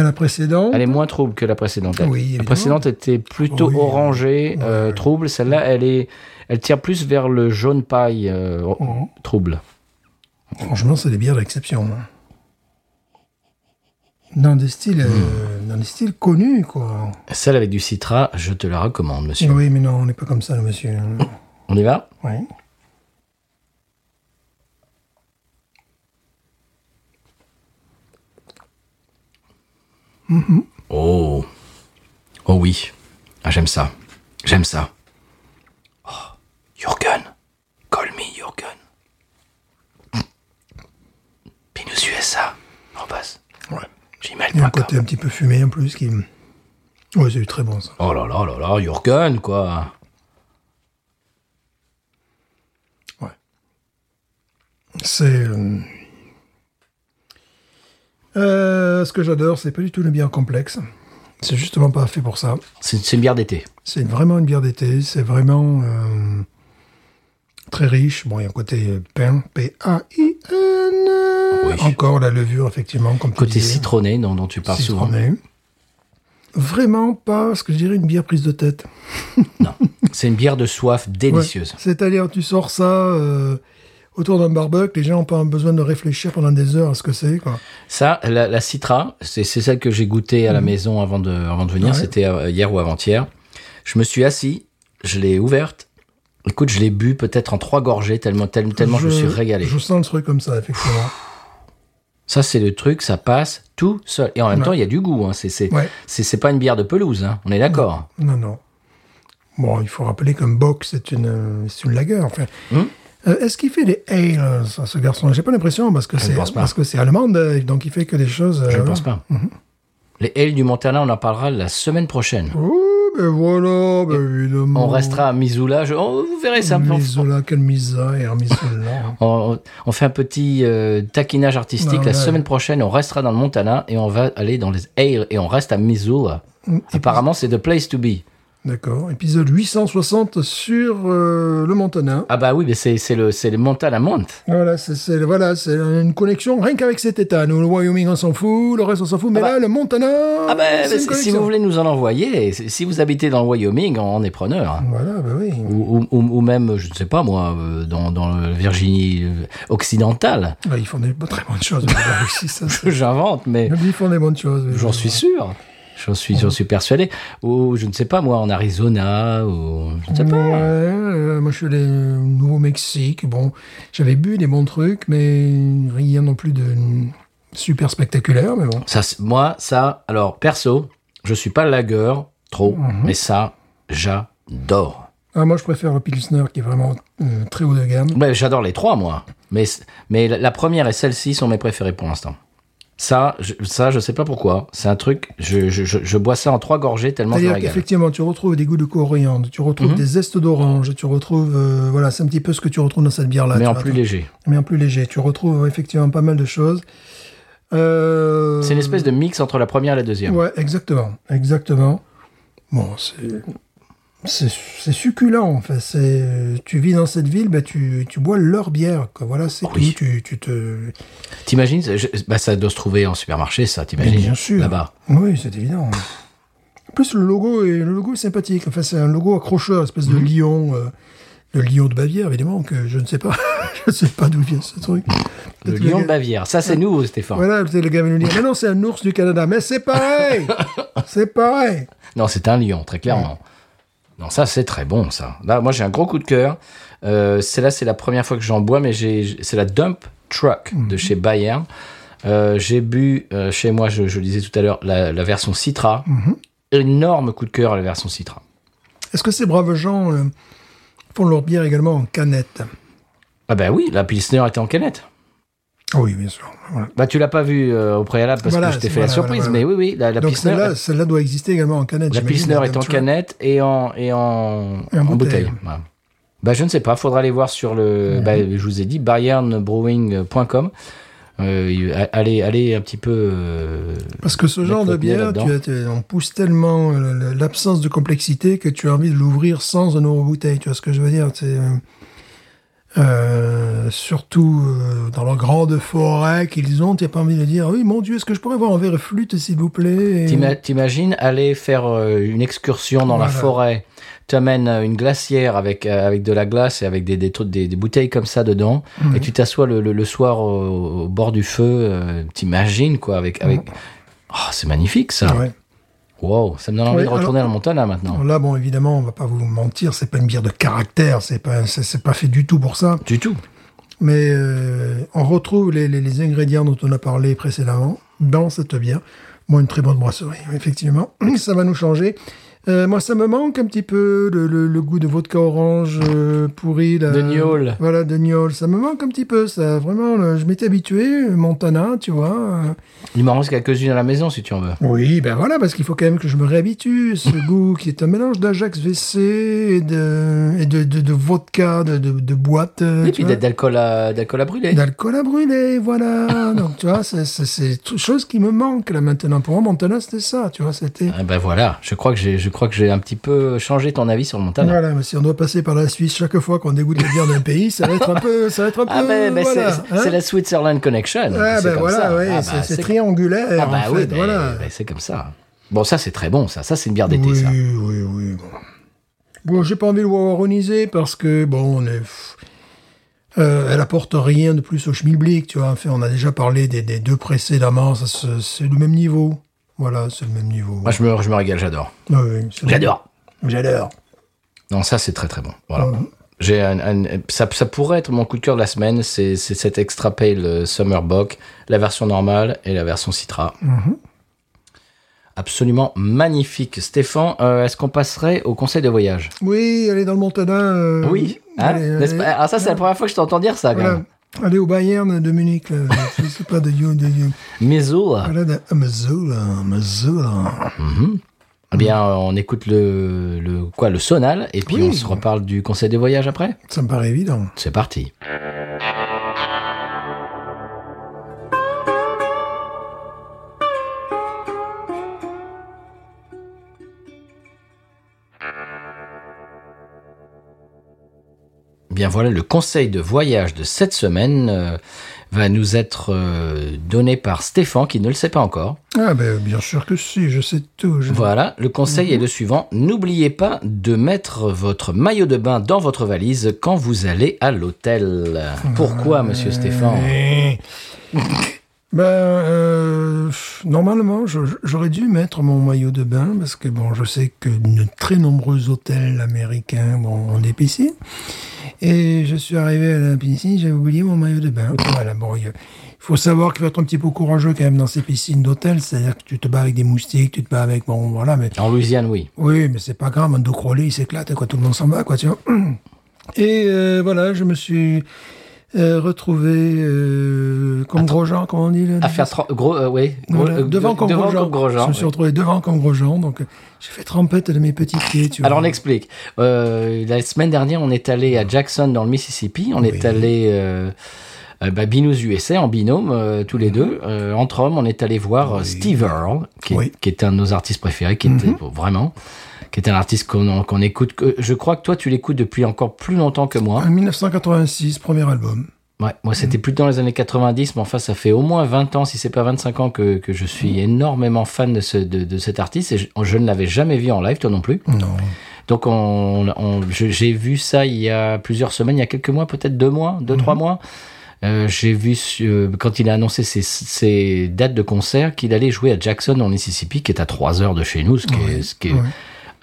à la précédente. Elle est moins trouble que la précédente. Oui, la précédente était plutôt Oui. orangée, euh, trouble. Celle-là, elle est, elle tire plus vers le jaune paille euh, Mhm. trouble. Franchement, c'est des bières d'exception. hein. Dans des styles, euh, Hmm. dans des styles connus, quoi. Celle avec du citra, je te la recommande, monsieur. Oui, mais non, on n'est pas comme ça, monsieur. On y va? Ouais. Oh, oh oui, ah, j'aime ça, j'aime ça. Oh, Jürgen, call me Jürgen. Pinus USA, en passe. Ouais. Il y a un côté un petit peu fumé en plus qui, Ouais, c'est très bon ça. Oh là là là là, Jürgen, quoi. C'est. euh, euh, ce que j'adore, c'est pas du tout une bière complexe. C'est justement pas fait pour ça. C'est une bière d'été. C'est vraiment une bière d'été. C'est vraiment euh, très riche. Bon, il y a un côté pain, P-A-I-N. Oui. Encore la levure, effectivement, comme Côté citronné dont, dont tu parles souvent. Citronné. Vraiment pas ce que je dirais une bière prise de tête. Non. C'est une bière de soif délicieuse. Ouais. C'est-à-dire, tu sors ça euh, autour d'un barbecue, les gens n'ont pas besoin de réfléchir pendant des heures à ce que c'est. quoi. Ça, la, la Citra, c'est c'est celle que j'ai goûtée à la maison avant de, avant de venir. Mhm. Ouais. C'était euh, hier ou avant-hier. Je me suis assis, je l'ai ouverte. Écoute, je l'ai bu peut-être en trois gorgées tellement, tellement, tellement je, me suis régalé. Je sens le truc comme ça, effectivement. Ça, c'est le truc, ça passe tout seul. Et en même Ouais. temps, il y a du goût. Hein. C'est c'est Ouais. c'est- c'est pas une bière de pelouse. Hein. On est d'accord. Non, non. Bon, il faut rappeler qu'un bock, c'est une, c'est une lager. Enfin, Hum. Euh, Est-ce qu'il fait des ales, ce garçon J'ai pas l'impression parce que Je c'est parce que c'est allemand, euh, donc il fait que des choses. Je euh, ne pense pas. Les L du Montana, on en parlera la semaine prochaine. Oh, ben voilà, ben évidemment. On restera à Missoula. Je- oh, vous verrez ça. On, Misola, quelle misère, on- on fait un petit euh, taquinage artistique. La ouais. semaine prochaine, on restera dans le Montana et on va aller dans les Ailes et on reste à Missoula. Apparemment, c'est the place to be. D'accord. Épisode 860 sur euh, le Montana. Ah bah oui, mais c'est c'est le, c'est le Montana Month. Voilà, c'est c'est- voilà, c'est une connexion rien qu'avec cet état. Nous, le Wyoming, on s'en fout, le reste, on s'en fout. Mais Ah bah- là, le Montana. Ah bah, c'est une si connexion. vous voulez nous en envoyer, si vous habitez dans le Wyoming, on est preneur. Voilà, bah oui. Ou, ou- ou- ou même, je ne sais pas moi, euh, dans, dans le Virginie euh, occidentale. Bah, ils font des très bonnes choses. là, aussi, ça, c'est- J'invente, mais Ils font des bonnes choses. j'en suis sûr. J'en suis, j'en suis persuadé. Ou je ne sais pas moi, en Arizona, ou je ne sais Ouais, pas. euh, moi je suis allé au Nouveau-Mexique. Bon, j'avais bu des bons trucs, mais rien non plus de super spectaculaire. Mais bon, Ça, moi, ça, alors perso, je suis pas lager trop, Mhm. mais ça, j'adore. ah, moi je préfère le Pilsner qui est vraiment euh, très haut de gamme. Ouais, j'adore les trois, moi. Mais, mais la- la première et celle-ci sont mes préférées pour l'instant. Ça, je, ça, je sais pas pourquoi. C'est un truc, je, je, je, bois ça en trois gorgées tellement je régale. qu'effectivement, tu retrouves des goûts de coriandre, tu retrouves Mhm. des zestes d'orange, tu retrouves, euh, voilà, c'est un petit peu ce que tu retrouves dans cette bière-là. Mais tu en plus léger. Mais en plus léger. Tu retrouves effectivement pas mal de choses. Euh, C'est une espèce de mix entre la première et la deuxième. Ouais, exactement, exactement. Bon, c'est c'est c'est succulent. Enfin, c'est tu vis dans cette ville, bah tu, tu bois leur bière. Quoi. Voilà, c'est Oui. tout. Tu, tu te T'imagines bah, Ça doit se trouver en supermarché, ça, t'imagines bien sûr. Là-bas. Oui, c'est évident. En plus, le logo est le logo est sympathique. Enfin, c'est un logo accrocheur, espèce Mhm. de lion, euh, le lion de Bavière, évidemment. Que je ne sais pas, je ne sais pas d'où vient ce truc. Le lion de Bavière. Ça, c'est nouveau, Stéphane. Voilà, peut-être le gars nous dire, mais non, c'est un ours du Canada. Mais c'est pareil, c'est pareil. Non, c'est un lion, très clairement. Non, ça, c'est très bon, ça. Là, moi, j'ai un gros coup de cœur. Euh, Celle-là, c'est la première fois que j'en bois, mais j'ai, c'est la Dump Truck de chez Bayern. Euh, j'ai bu euh, chez moi, je, je le disais tout à l'heure, la, la version Citra. Énorme coup de cœur à la version Citra. Est-ce que ces braves gens euh, font leur bière également en canette? Ah ben oui, la Pilsner était en canette. Oui, bien sûr. Voilà. Bah tu l'as pas vu euh, au préalable parce Voilà, que je t'ai fait la surprise, mais oui, oui, la, la Donc celle-là, doit exister également en canette. la Pilsner est en canette et en et en, Et en en bouteille. Bah je ne sais pas, faudra aller voir sur le. Bah, je vous ai dit bayernbrewing.com. Euh, allez, allez un petit peu. euh, Parce que ce genre de bière, tu as- tu- on pousse tellement euh, l'absence de complexité que tu as envie de l'ouvrir sans une bouteille. Tu vois ce que je veux dire euh, surtout euh, dans leur grande forêt qu'ils ont, tu n'as pas envie de dire oui, mon Dieu, est-ce que je pourrais avoir un verre flûte, s'il vous plaît? Et- T'imagines aller faire euh, une excursion dans la forêt, t'amènes une glacière avec, avec de la glace et avec des, des, trucs- des, des bouteilles comme ça dedans, et tu t'assois le, le, le soir au, au bord du feu, t'imagines quoi, avec... avec... Oh, c'est magnifique ça. Ouais. Wow, ça me donne envie de retourner alors- dans le Montana maintenant. Là, bon, évidemment, on va pas vous mentir, c'est pas une bière de caractère, c'est pas, c'est pas fait du tout pour ça. Du tout. Mais euh, on retrouve les, les- les ingrédients dont on a parlé précédemment dans cette bière. Moi, une très bonne brasserie, effectivement. Ça va nous changer. Euh, moi, ça me manque un petit peu le, le, le goût de vodka orange euh, pourri. Là. De gnôle. Voilà, de gnôle. Ça me manque un petit peu, ça. Vraiment, là, je m'étais habitué, Montana, tu vois. Il m'en reste quelques-unes à la maison si tu en veux. Oui, ben voilà, parce qu'il faut quand même que je me réhabitue. Ce goût qui est un mélange d'Ajax WC et de, et de, de, de vodka, de, de, boîte. Et puis d'alcool à, à brûler. D'alcool à brûler, voilà. Donc, tu vois, c'est- chose qui me manque, là, maintenant. Pour moi, Montana, c'était ça, tu vois, c'était... Ah ben voilà, je crois que j'ai, crois que j'ai un petit peu changé ton avis sur le Montana. Voilà, mais si on doit passer par la Suisse chaque fois qu'on dégoûte la bière d'un pays, ça va être un peu, ça va être un peu, Ah ben, voilà, c'est, hein. c'est la Switzerland Connection. Ah ben voilà, ouais, Ah c'est bah, c'est triangulaire, Ah bah en oui, fait, ben, voilà. ben, c'est comme ça. Bon, ça c'est très bon, ça. Ça c'est une bière d'été, oui, ça. oui, oui, bon. Bon, j'ai pas envie de waroniser parce que, bon, on est... pff, euh, elle apporte rien de plus au schmilblick, tu vois. Enfin, on a déjà parlé des, des deux précédemment, c'est le même niveau. Voilà, c'est le même niveau. Moi je me, je me régale, j'adore. Ah oui, J'adore. J'adore. Non, ça c'est très très bon. Voilà. Mhm. J'ai un, un- ça, ça pourrait être mon coup de cœur de la semaine, c'est, cet extra pale euh, Summer Bock, la version normale et la version Citra. Mhm. Absolument magnifique. Stéphane, euh, est-ce qu'on passerait au conseil de voyage Oui, est dans le Montana. euh, Oui. Hein allez, pas? Alors ça c'est la première fois que je t'entends dire ça. Quand Voilà. même. Allez au Bayern de Munich, là. je sais pas, de You, de You. Missoula. Voilà, de ah, Missoula, Missoula. Eh bien, euh, on écoute le, le quoi, le sonal, et puis Oui. on se reparle du conseil de voyage après. Ça me paraît évident. C'est parti. Bien voilà, le conseil de voyage de cette semaine euh, va nous être euh, donné par Stéphane, qui ne le sait pas encore. Ah, ben, bien sûr que si, je sais tout. je- Voilà, le conseil est le suivant. N'oubliez pas de mettre votre maillot de bain dans votre valise quand vous allez à l'hôtel. Pourquoi, monsieur Stéphane? Ben, euh, normalement, j'aurais dû mettre mon maillot de bain parce que bon, je sais que de très nombreux hôtels américains bon, ont des piscines. Et je suis arrivé à la piscine, j'ai oublié mon maillot de bain. Voilà, bon, il faut savoir qu'il faut être un petit peu courageux quand même dans ces piscines d'hôtel, c'est-à-dire que tu te bats avec des moustiques, tu te bats avec bon, voilà, mais En Louisiane, oui. oui, mais c'est pas grave, un dos crawlé, il s'éclate, quoi, tout le monde s'en va, quoi, tu vois. Et euh, voilà, je me suis euh, retrouvé euh, comme Grosjean, comment on dit là À faire tro- gros, euh, oui. Voilà, euh, devant de- comme devant Grosjean. Je me suis retrouvé devant comme Grosjean, donc euh, j'ai fait trempette de mes petits pieds, tu vois. Alors on explique. Euh, la semaine dernière, on est allé à Jackson dans le Mississippi. On Oui. est allé bah, Binous USA en binôme, euh, tous les deux. Euh, entre hommes, on est allé voir Steve Earle, qui, Oui. qui est un de nos artistes préférés, qui était vraiment, qui est un artiste qu'on qu'on écoute. que- je crois que toi, tu l'écoutes depuis encore plus longtemps que moi. En 1986, premier album. Ouais, moi, c'était plus dans les années 90, mais enfin, ça fait au moins 20 ans, si c'est pas 25 ans, que, que je suis énormément fan de, ce, de, de cet artiste et je, je ne l'avais jamais vu en live, toi non plus. Non. Donc, on, j'ai vu ça il y a plusieurs semaines, il y a quelques mois, peut-être deux mois, deux, trois mois. Euh, j'ai vu euh, quand il a annoncé ses, ses dates de concert qu'il allait jouer à Jackson en Mississippi, qui est à trois heures de chez nous, ce qui est, ce qui est ouais.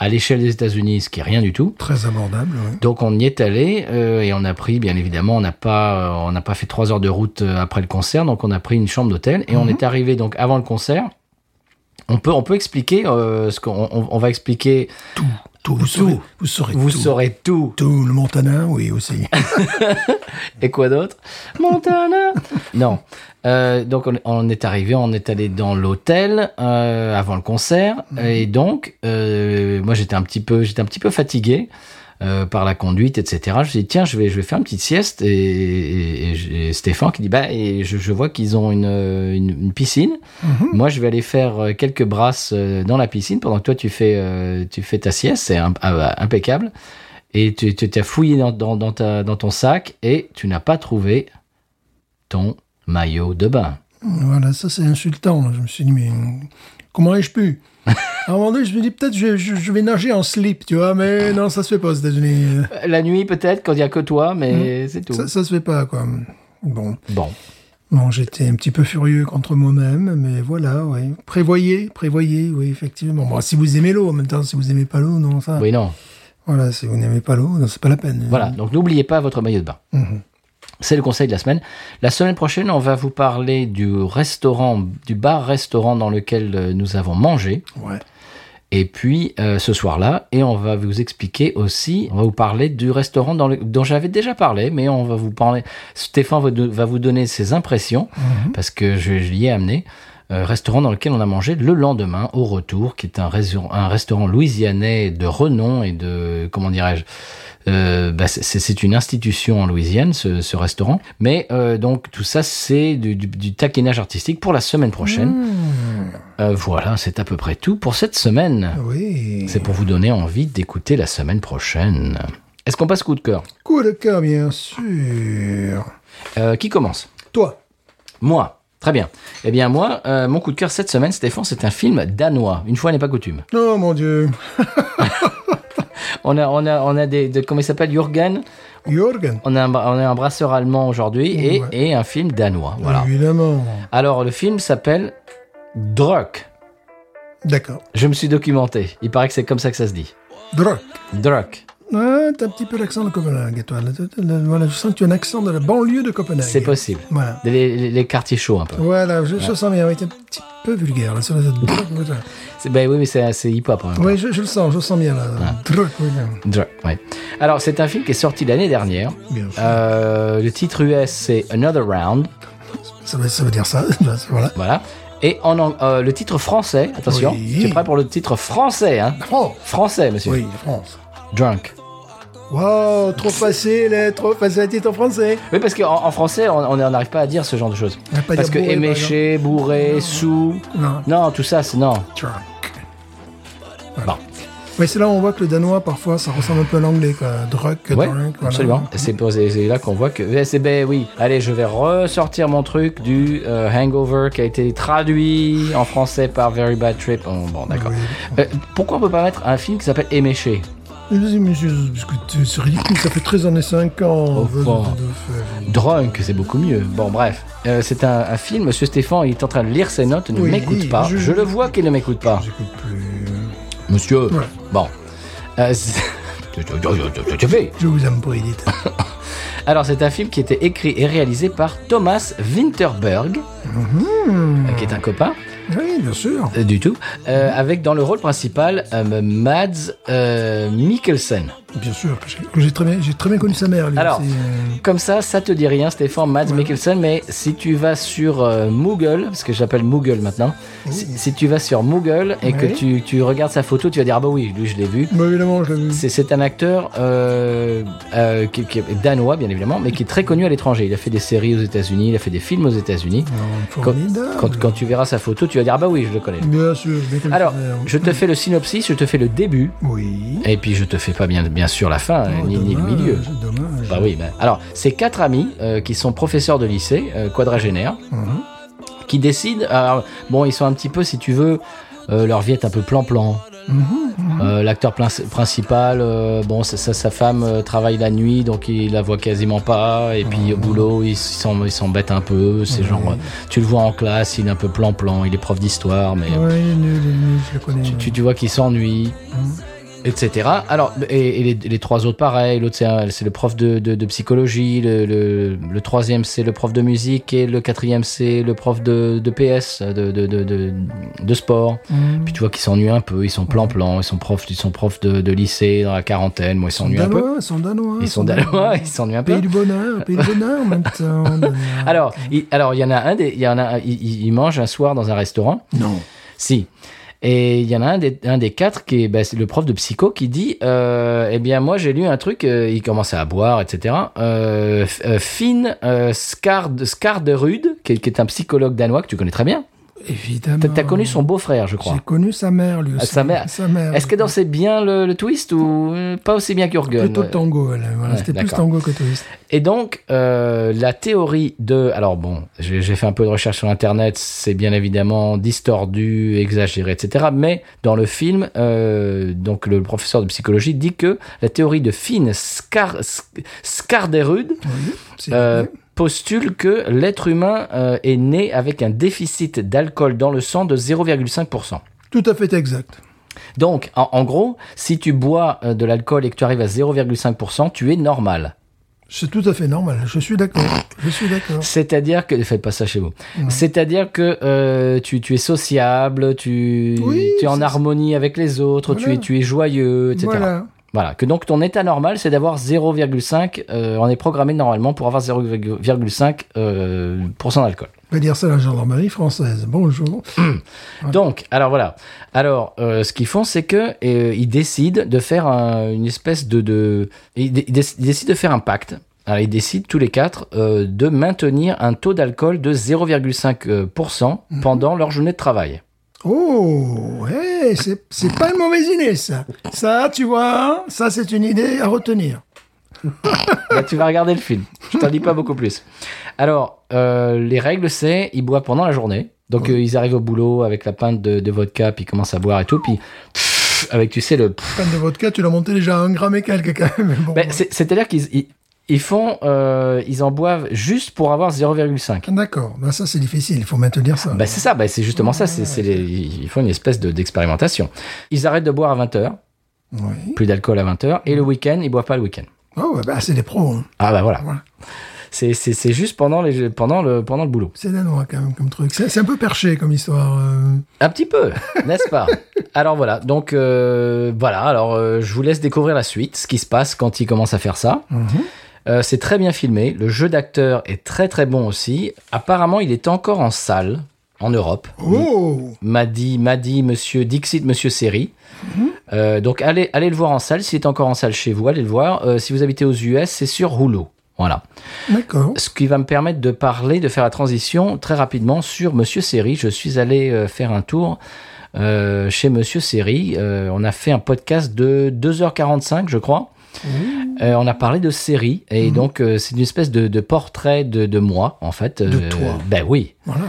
À l'échelle des États-Unis, ce qui est rien du tout. Très abordable, ouais. Donc on y est allé euh, et on a pris, bien évidemment, on n'a pas, euh, on n'a pas fait trois heures de route euh, après le concert, donc on a pris une chambre d'hôtel et on est arrivé donc avant le concert. On peut, on peut expliquer euh, ce qu'on, on, on va expliquer. Tout, tout, vous saurez, vous saurez Vous tout. saurez tout. Tout, le Montana, oui, aussi. Et quoi d'autre? Montana Non. Euh, donc on, on est arrivé, on est allé dans l'hôtel euh, avant le concert et donc euh, moi j'étais un petit peu, j'étais un petit peu fatigué. Euh, par la conduite, etc. Je me suis dit, tiens, je vais, je vais faire une petite sieste. Et, et- et j'ai Stéphane qui dit, bah, et je, je vois qu'ils ont une, une, une piscine. Moi, je vais aller faire euh, quelques brasses euh, dans la piscine pendant que toi, tu fais, euh, tu fais ta sieste. C'est im- euh, impeccable. Et tu t'as fouillé dans, dans, dans, ta, dans ton sac et tu n'as pas trouvé ton maillot de bain. Voilà, ça c'est insultant. Je me suis dit, mais comment ai-je pu? À un moment donné, je me dis, peut-être je, je- je vais nager en slip, tu vois, mais non, ça se fait pas aux États-Unis. La nuit, peut-être, quand il n'y a que toi, mais c'est tout. Ça, ça se fait pas, quoi. Bon. Bon. Bon, j'étais un petit peu furieux contre moi-même, mais voilà, ouais. Prévoyez, prévoyez, oui, effectivement. Bon, si vous aimez l'eau, en même temps, si vous aimez pas l'eau, non, ça. Oui, non. Voilà, si vous n'aimez pas l'eau, non, c'est pas la peine. Voilà, donc n'oubliez pas votre maillot de bain. Mhm. C'est le conseil de la semaine. La semaine prochaine, on va vous parler du restaurant, du bar-restaurant dans lequel euh, nous avons mangé. Ouais. Et puis euh, ce soir-là, et on va vous expliquer aussi, on va vous parler du restaurant dans le- dont j'avais déjà parlé, mais on va vous parler. Stéphane va, de- va vous donner ses impressions parce que je, je l'y ai amené. Euh, restaurant dans lequel on a mangé le lendemain au retour, qui est un, restaurant louisianais de renom et de comment dirais-je. euh, bah, c'est- une institution en Louisiane, ce, ce restaurant. Mais euh, donc tout ça, c'est du, du, du taquinage artistique pour la semaine prochaine. Euh, voilà, c'est à peu près tout pour cette semaine. Oui. C'est pour vous donner envie d'écouter la semaine prochaine. Est-ce qu'on passe coup de cœur? Coup de cœur, bien sûr. Qui commence? Toi. Moi. Très bien. Eh bien moi, euh, mon coup de cœur cette semaine, Stéphane, c'est un film danois. Une fois n'est pas coutume. Oh mon Dieu. On a, on a, on a des, de, comment il s'appelle, Jürgen. Jürgen. On a, un, on a un brasseur allemand aujourd'hui et, Ouais. et un film danois. Voilà. Évidemment. Alors le film s'appelle Druk. D'accord. Je me suis documenté. Il paraît que c'est comme ça que ça se dit. Druk. Druk. Ah, t'as un petit peu l'accent de Copenhague, toi. Voilà, je sens que tu as un accent de la banlieue de Copenhague. C'est possible. Voilà. Les, les- les quartiers chauds un peu. Voilà, je, je sens bien. Oui, t'es un petit peu vulgaire, là, sur la C'est- Ben oui, mais c'est hip-hop. temps. Oui, je, je le sens, je le sens bien, là. Druk, oui. Druk, ouais. Alors c'est un film qui est sorti l'année dernière. Bien. Euh, le titre US c'est Another Round. Ça, veut, ça veut dire ça. voilà. Voilà. Et en, euh, le titre français, attention, Oui. tu es prêt pour le titre français, hein France. Français, monsieur. Oui, France. Drunk. Wow, trop facile, hein, trop facile à titre en français. Oui, parce qu'en en français, on n'arrive pas à dire ce genre de choses. Parce que bourré, éméché, bourré, sous. Non, Non, tout ça, c'est non. drunk. Bon. Mais c'est là où on voit que le danois, parfois, ça ressemble un peu à l'anglais, quoi. Drunk, Ouais, drunk, voilà. absolument. C'est là qu'on voit que. eh, C'est ben oui. Allez, je vais ressortir mon truc du euh, Hangover qui a été traduit en français par Very Bad Trip. Oh, bon, d'accord. Oui. Euh, pourquoi on peut pas mettre un film qui s'appelle Éméché? Je dis, monsieur, parce que tu- c'est ridicule, ça fait 13 années 50. Oh, de- de- bon. de- de- Drunk, c'est beaucoup mieux. Bon, bref. Euh, c'est un, un film. Monsieur Stéphane, il est en train de lire ses notes, ne Oui, m'écoute pas. Je... je- le vois qu'il ne m'écoute pas. J'écoute plus. Monsieur. Ouais. Bon. Euh. Je vous aime pas, Edith. Alors, c'est un film qui était écrit et réalisé par Thomas Winterberg, Mhm. euh, qui est un copain. Oui, bien sûr. Euh, du tout. Euh, avec dans le rôle principal euh, Mads Mikkelsen. Bien sûr, que j'ai- très bien, j'ai très bien connu sa mère. Lui. Alors, euh, Comme ça, ça te dit rien, Stéphane, Mads Mikkelsen, mais si tu vas sur euh, Moogle, parce que j'appelle Moogle maintenant, si, si tu vas sur Moogle et que tu, tu regardes sa photo, tu vas dire ah bah oui, lui je l'ai vu. bah, évidemment, je l'ai vu. C'est un acteur euh, euh, qui, qui est danois, bien évidemment, mais qui est très connu à l'étranger. Il a fait des séries aux États-Unis, il a fait des films aux États-Unis. Oh, Quand, quand, quand tu verras sa photo, tu vas dire ah bah oui, je le connais. Bien sûr, connu Alors, je te fais le synopsis, je te fais le début, Oui. et puis je te fais pas bien, bien sûr la fin, Oh, ni, ni le milieu. Dommage. Bah oui, bah. alors c'est quatre amis euh, qui sont professeurs de lycée, euh, quadragénaires, Mhm. qui décident. alors, bon, ils sont un petit peu, si tu veux, euh, leur vie est un peu plan-plan. Mhm, mhm. Euh, L'acteur principal, bon, sa, sa- sa femme travaille la nuit, donc il la voit quasiment pas. Et puis au boulot, il s'embête un peu. C'est genre, tu le vois en classe, il est un peu plan-plan. Il est prof d'histoire, mais Ouais, il est nul, il est nul, je le connais. tu, tu, tu vois qu'il s'ennuie, etc. Alors, et, et les, les trois autres pareil. L'autre c'est un- c'est le prof de, de, de psychologie, le, le, le troisième c'est le prof de musique et le quatrième c'est le prof de, de PS, de, de, de, de, de sport. Mhm. Puis tu vois qu'ils s'ennuient un peu. Ils sont plan-plan, ils sont profs, ils sont profs de, de lycée dans la quarantaine. Moi, ils s'ennuient un peu. ils sont danois. Ils sont danois, ils s'ennuient un peu. Pays du bonheur, pays du bonheur en même temps. danois. Alors, il, alors il y en a un des, il y en a, il- il mange un soir dans un restaurant. Non. Si. Et il y en a un des, un des quatre qui est, bah, le prof de psycho qui dit, euh, eh bien moi j'ai lu un truc, euh, il commençait à boire, etc. Euh, euh, Finn euh, Skard, Skarderud, qui, qui est un psychologue danois que tu connais très bien. Évidemment. T'as connu son beau-frère, je crois. J'ai connu sa mère, lui Ah, aussi. sa mère. Sa mère. Est-ce qu'elle dansait bien le, le twist ou euh, pas aussi bien qu'Urgen Plutôt le tango, elle. Voilà, Ouais, C'était plus tango que twist. Et donc, euh, la théorie de... Alors bon, j'ai fait un peu de recherche sur Internet, c'est bien évidemment distordu, exagéré, etc. Mais dans le film, euh, donc le professeur de psychologie dit que la théorie de Finn Skar, Sk- Skarderud Oui. Postule que l'être humain euh, est né avec un déficit d'alcool dans le sang de 0,5%. Tout à fait exact. Donc, en, en gros, si tu bois euh, de l'alcool et que tu arrives à 0,5%, tu es normal. C'est tout à fait normal. Je suis d'accord. Je suis d'accord. C'est-à-dire que faites pas ça chez vous. C'est-à-dire que euh, tu, tu es sociable, tu, Oui, tu es en harmonie avec les autres, tu es tu es joyeux, etc. Voilà. Voilà, que donc ton état normal, c'est d'avoir 0,5. euh, on est programmé normalement pour avoir 0,5 euh, pourcent d'alcool. On va dire ça à la gendarmerie française. Bonjour. Donc, alors voilà. Alors, euh, ce qu'ils font, c'est que euh, ils décident de faire un- une espèce de, de ils, dé- ils déc- ils décident de faire un pacte. Alors, ils décident tous les quatre euh, de maintenir un taux d'alcool de 0,5% euh, pour cent pendant leur journée de travail. Oh, ouais, c'est pas une mauvaise idée, ça. Ça, tu vois, ça, c'est une idée à retenir. Là, tu vas regarder le film. Je t'en dis pas beaucoup plus. Alors, euh, les règles, c'est ils boivent pendant la journée. Donc, euh, ils arrivent au boulot avec la pinte de, de vodka, puis ils commencent à boire et tout, puis pff, avec, tu sais, le Pan de vodka, tu l'as monté déjà à un gramme et quelques, quand même. bon. Ben, c'est- C'est-à-dire qu'ils ils, font, euh, ils en boivent juste pour avoir 0,5. D'accord, ben, ça, c'est difficile. Il faut maintenir ça. Ben, c'est ça, ben, c'est justement ça. C'est, les- ils font une espèce de, d'expérimentation. Ils arrêtent de boire à 20h, Oui. plus d'alcool à 20h, et le week-end, ils boivent pas le week-end. Oh, ouais, ben, c'est des pros. hein. Ah bah voilà. C'est, c'est, c'est juste pendant, les, pendant, le, pendant le boulot. C'est danois, quand même, comme truc. C'est un peu perché comme histoire. euh. Un petit peu, n'est-ce pas? Alors voilà, donc euh, voilà, alors je vous laisse découvrir la suite, ce qui se passe quand ils commencent à faire ça. Mhm. Euh, c'est très bien filmé, le jeu d'acteur est très très bon aussi. Apparemment, il est encore en salle en Europe. Oh M'a dit, m'a dit Monsieur Dixit, Monsieur Seri. Mhm. Euh, donc allez, allez le voir en salle. S'il est encore en salle chez vous, allez le voir. Euh, si vous habitez aux US, c'est sur Hulu. Voilà. D'accord. Ce qui va me permettre de parler, de faire la transition très rapidement sur Monsieur Seri. Je suis allé faire un tour euh, chez Monsieur Seri. Euh, on a fait un podcast de 2h45, je crois. Euh, on a parlé de séries et donc euh, c'est une espèce de, de portrait de, de moi en fait. De Euh, toi. Ben oui. Voilà.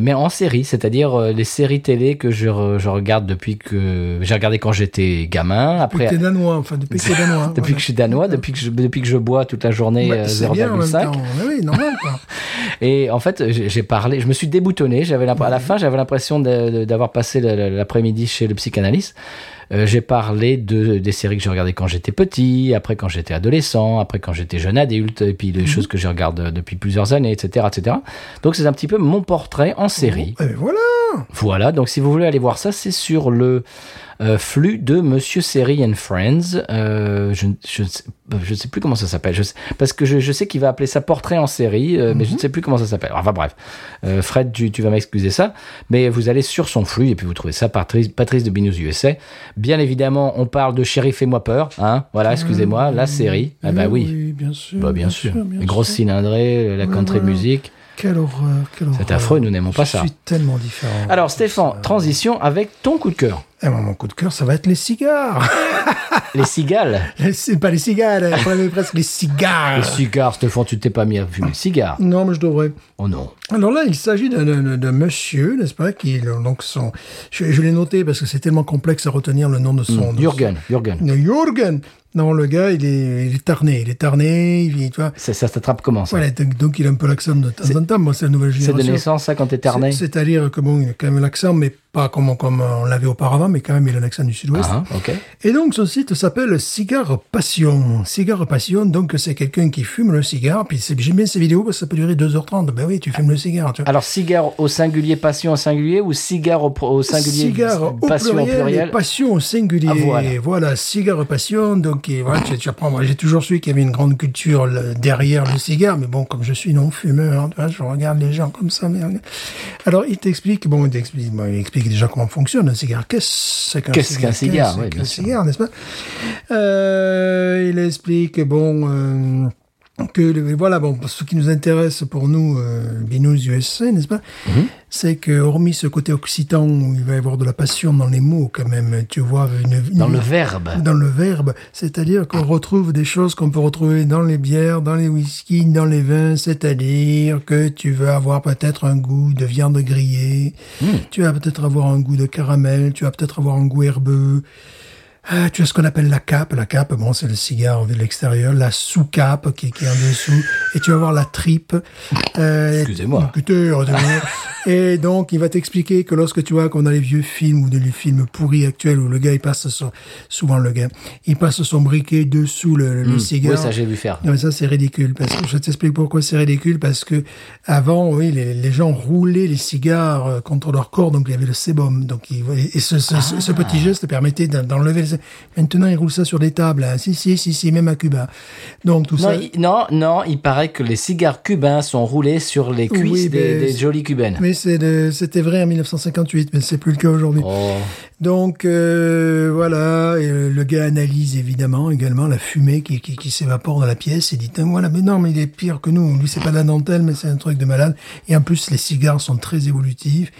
Mais en série, c'est-à-dire les séries télé que je, re- je regarde depuis que j'ai regardé quand j'étais gamin. Depuis que Après, danois, enfin, depuis que t'es danois. depuis que je suis danois, depuis que je, depuis que je bois toute la journée même 0,5. temps. Mais oui, normal, quoi. Et en fait, j'ai parlé, je me suis déboutonné. J'avais à la fin, j'avais l'impression d'avoir passé l'après-midi chez le psychanalyste. Euh, j'ai parlé de des séries que j'ai regardées quand j'étais petit, après quand j'étais adolescent, après quand j'étais jeune adulte, et puis des choses que je regarde euh, depuis plusieurs années, etc., etc. Donc c'est un petit peu mon portrait en série. Ben voilà. Voilà, donc si vous voulez aller voir ça, c'est sur le euh, flux de Monsieur Seri and Friends. Euh, je, je, sais- je ne sais plus comment ça s'appelle, je parce que je, je sais qu'il va appeler ça portrait en série, euh, mais je ne sais plus comment ça s'appelle. Enfin bref, Euh, Fred, tu, tu vas m'excuser ça, mais vous allez sur son flux et puis vous trouvez ça Patrice, Patrice de Binous USA. Bien évidemment, on parle de Chéri fais-moi peur, hein. Voilà, excusez-moi, la série. Ah bah oui. bien sûr. Bah bien sûr, bien grosses sûr. cylindrées, la country ouais. music. Quelle horreur, quelle horreur. C'est affreux, nous n'aimons pas Je ça. suis tellement différent. Alors Stéphane, transition avec ton coup de cœur. Eh ben, mon coup de cœur, ça va être les cigares. Les cigales. C'est pas les mais presque les cigares. Les cigares, Stéphane, tu t'es pas mis à fumer cigares. Non, mais je devrais. Oh non. Alors là, il s'agit d'un- monsieur, n'est-ce pas, qui donc son. Je, je l'ai noté parce que c'est tellement complexe à retenir le nom de son. de Jürgen, Jürgen. son- Jürgen. Non, le gars, il est, il est tarné, il est tarné, il tu vois. Ça, ça s'attrape comment ça? Voilà, donc, donc il a un peu l'accent de temps en temps. Moi, c'est la nouvelle C'est de génération. naissance, ça, quand t'es C'est- C'est-à-dire que bon, il a quand même l'accent, mais pas comme, comme on l'avait auparavant, mais quand même il a l'accent du sud-ouest. Ah. Et donc, ce site s'appelle Cigare Passion. Cigare Passion, donc c'est quelqu'un qui fume le cigare. Puis c'est- j'aime bien ces vidéos parce que ça peut durer 2h30. Ben oui, tu fumes le cigare, tu vois. Alors, cigare au singulier, passion au singulier ou cigare au, au singulier, Cigare au passion pluriel, au pluriel? et passion au singulier. Ah, voilà. cigare passion. Donc, et voilà, tu, tu apprends. Moi, j'ai toujours su qu'il y avait une grande culture derrière le cigare, mais bon, comme je suis non fumeur, hein, tu vois, je regarde les gens comme ça. Mais... Alors, il t'explique, bon, il t'explique, bon, il explique déjà comment fonctionne un cigare. Qu'est-ce qu'un Qu'est-ce qu'un cigare, Qu'est-ce oui, qu'un cigare, n'est-ce pas? Euh, Il explique, bon. euh, que voilà bon ce qui nous intéresse pour nous euh, Binous USA n'est-ce pas Mhm. c'est que hormis ce côté occitan où il va y avoir de la passion dans les mots quand même tu vois une, une- Dans le verbe. dans le verbe c'est-à-dire qu'on retrouve des choses qu'on peut retrouver dans les bières dans les whiskies dans les vins c'est-à-dire que tu veux avoir peut-être un goût de viande grillée Hmm. tu vas peut-être avoir un goût de caramel tu vas peut-être avoir un goût herbeux Ah, tu as ce qu'on appelle la cape. La cape, bon, c'est le cigare de l'extérieur. La sous-cape qui, qui est en dessous. Et tu vas voir la tripe. Euh, Excusez-moi. Et donc, il va t'expliquer que lorsque tu vois qu'on a les vieux films ou des films pourris actuels où le gars, il passe son, souvent le gars, il passe son briquet dessous le, le cigare. Oui, ça j'ai vu faire. Non, mais ça, c'est ridicule. Parce que je t'explique pourquoi c'est ridicule. Parce que avant, oui, les, les gens roulaient les cigares euh, contre leur corps, donc il y avait le sébum. Donc, il, et ce, ce petit geste permettait d'en- d'enlever les... Maintenant, ils roulent ça sur des tables. hein. Si, si, si, si, même à Cuba. Donc, tout Non, ça... il, non, non, il paraît que les cigares cubains sont roulés sur les cuisses Oui, des, jolies cubaines. Mais c'était vrai en 1958, mais c'est plus le cas aujourd'hui. Oh. Donc euh, voilà, et le gars analyse évidemment également la fumée qui, qui, qui s'évapore dans la pièce et dit voilà, mais non, mais il est pire que nous. Lui, c'est pas de la dentelle, mais c'est un truc de malade. Et en plus, les cigares sont très évolutifs.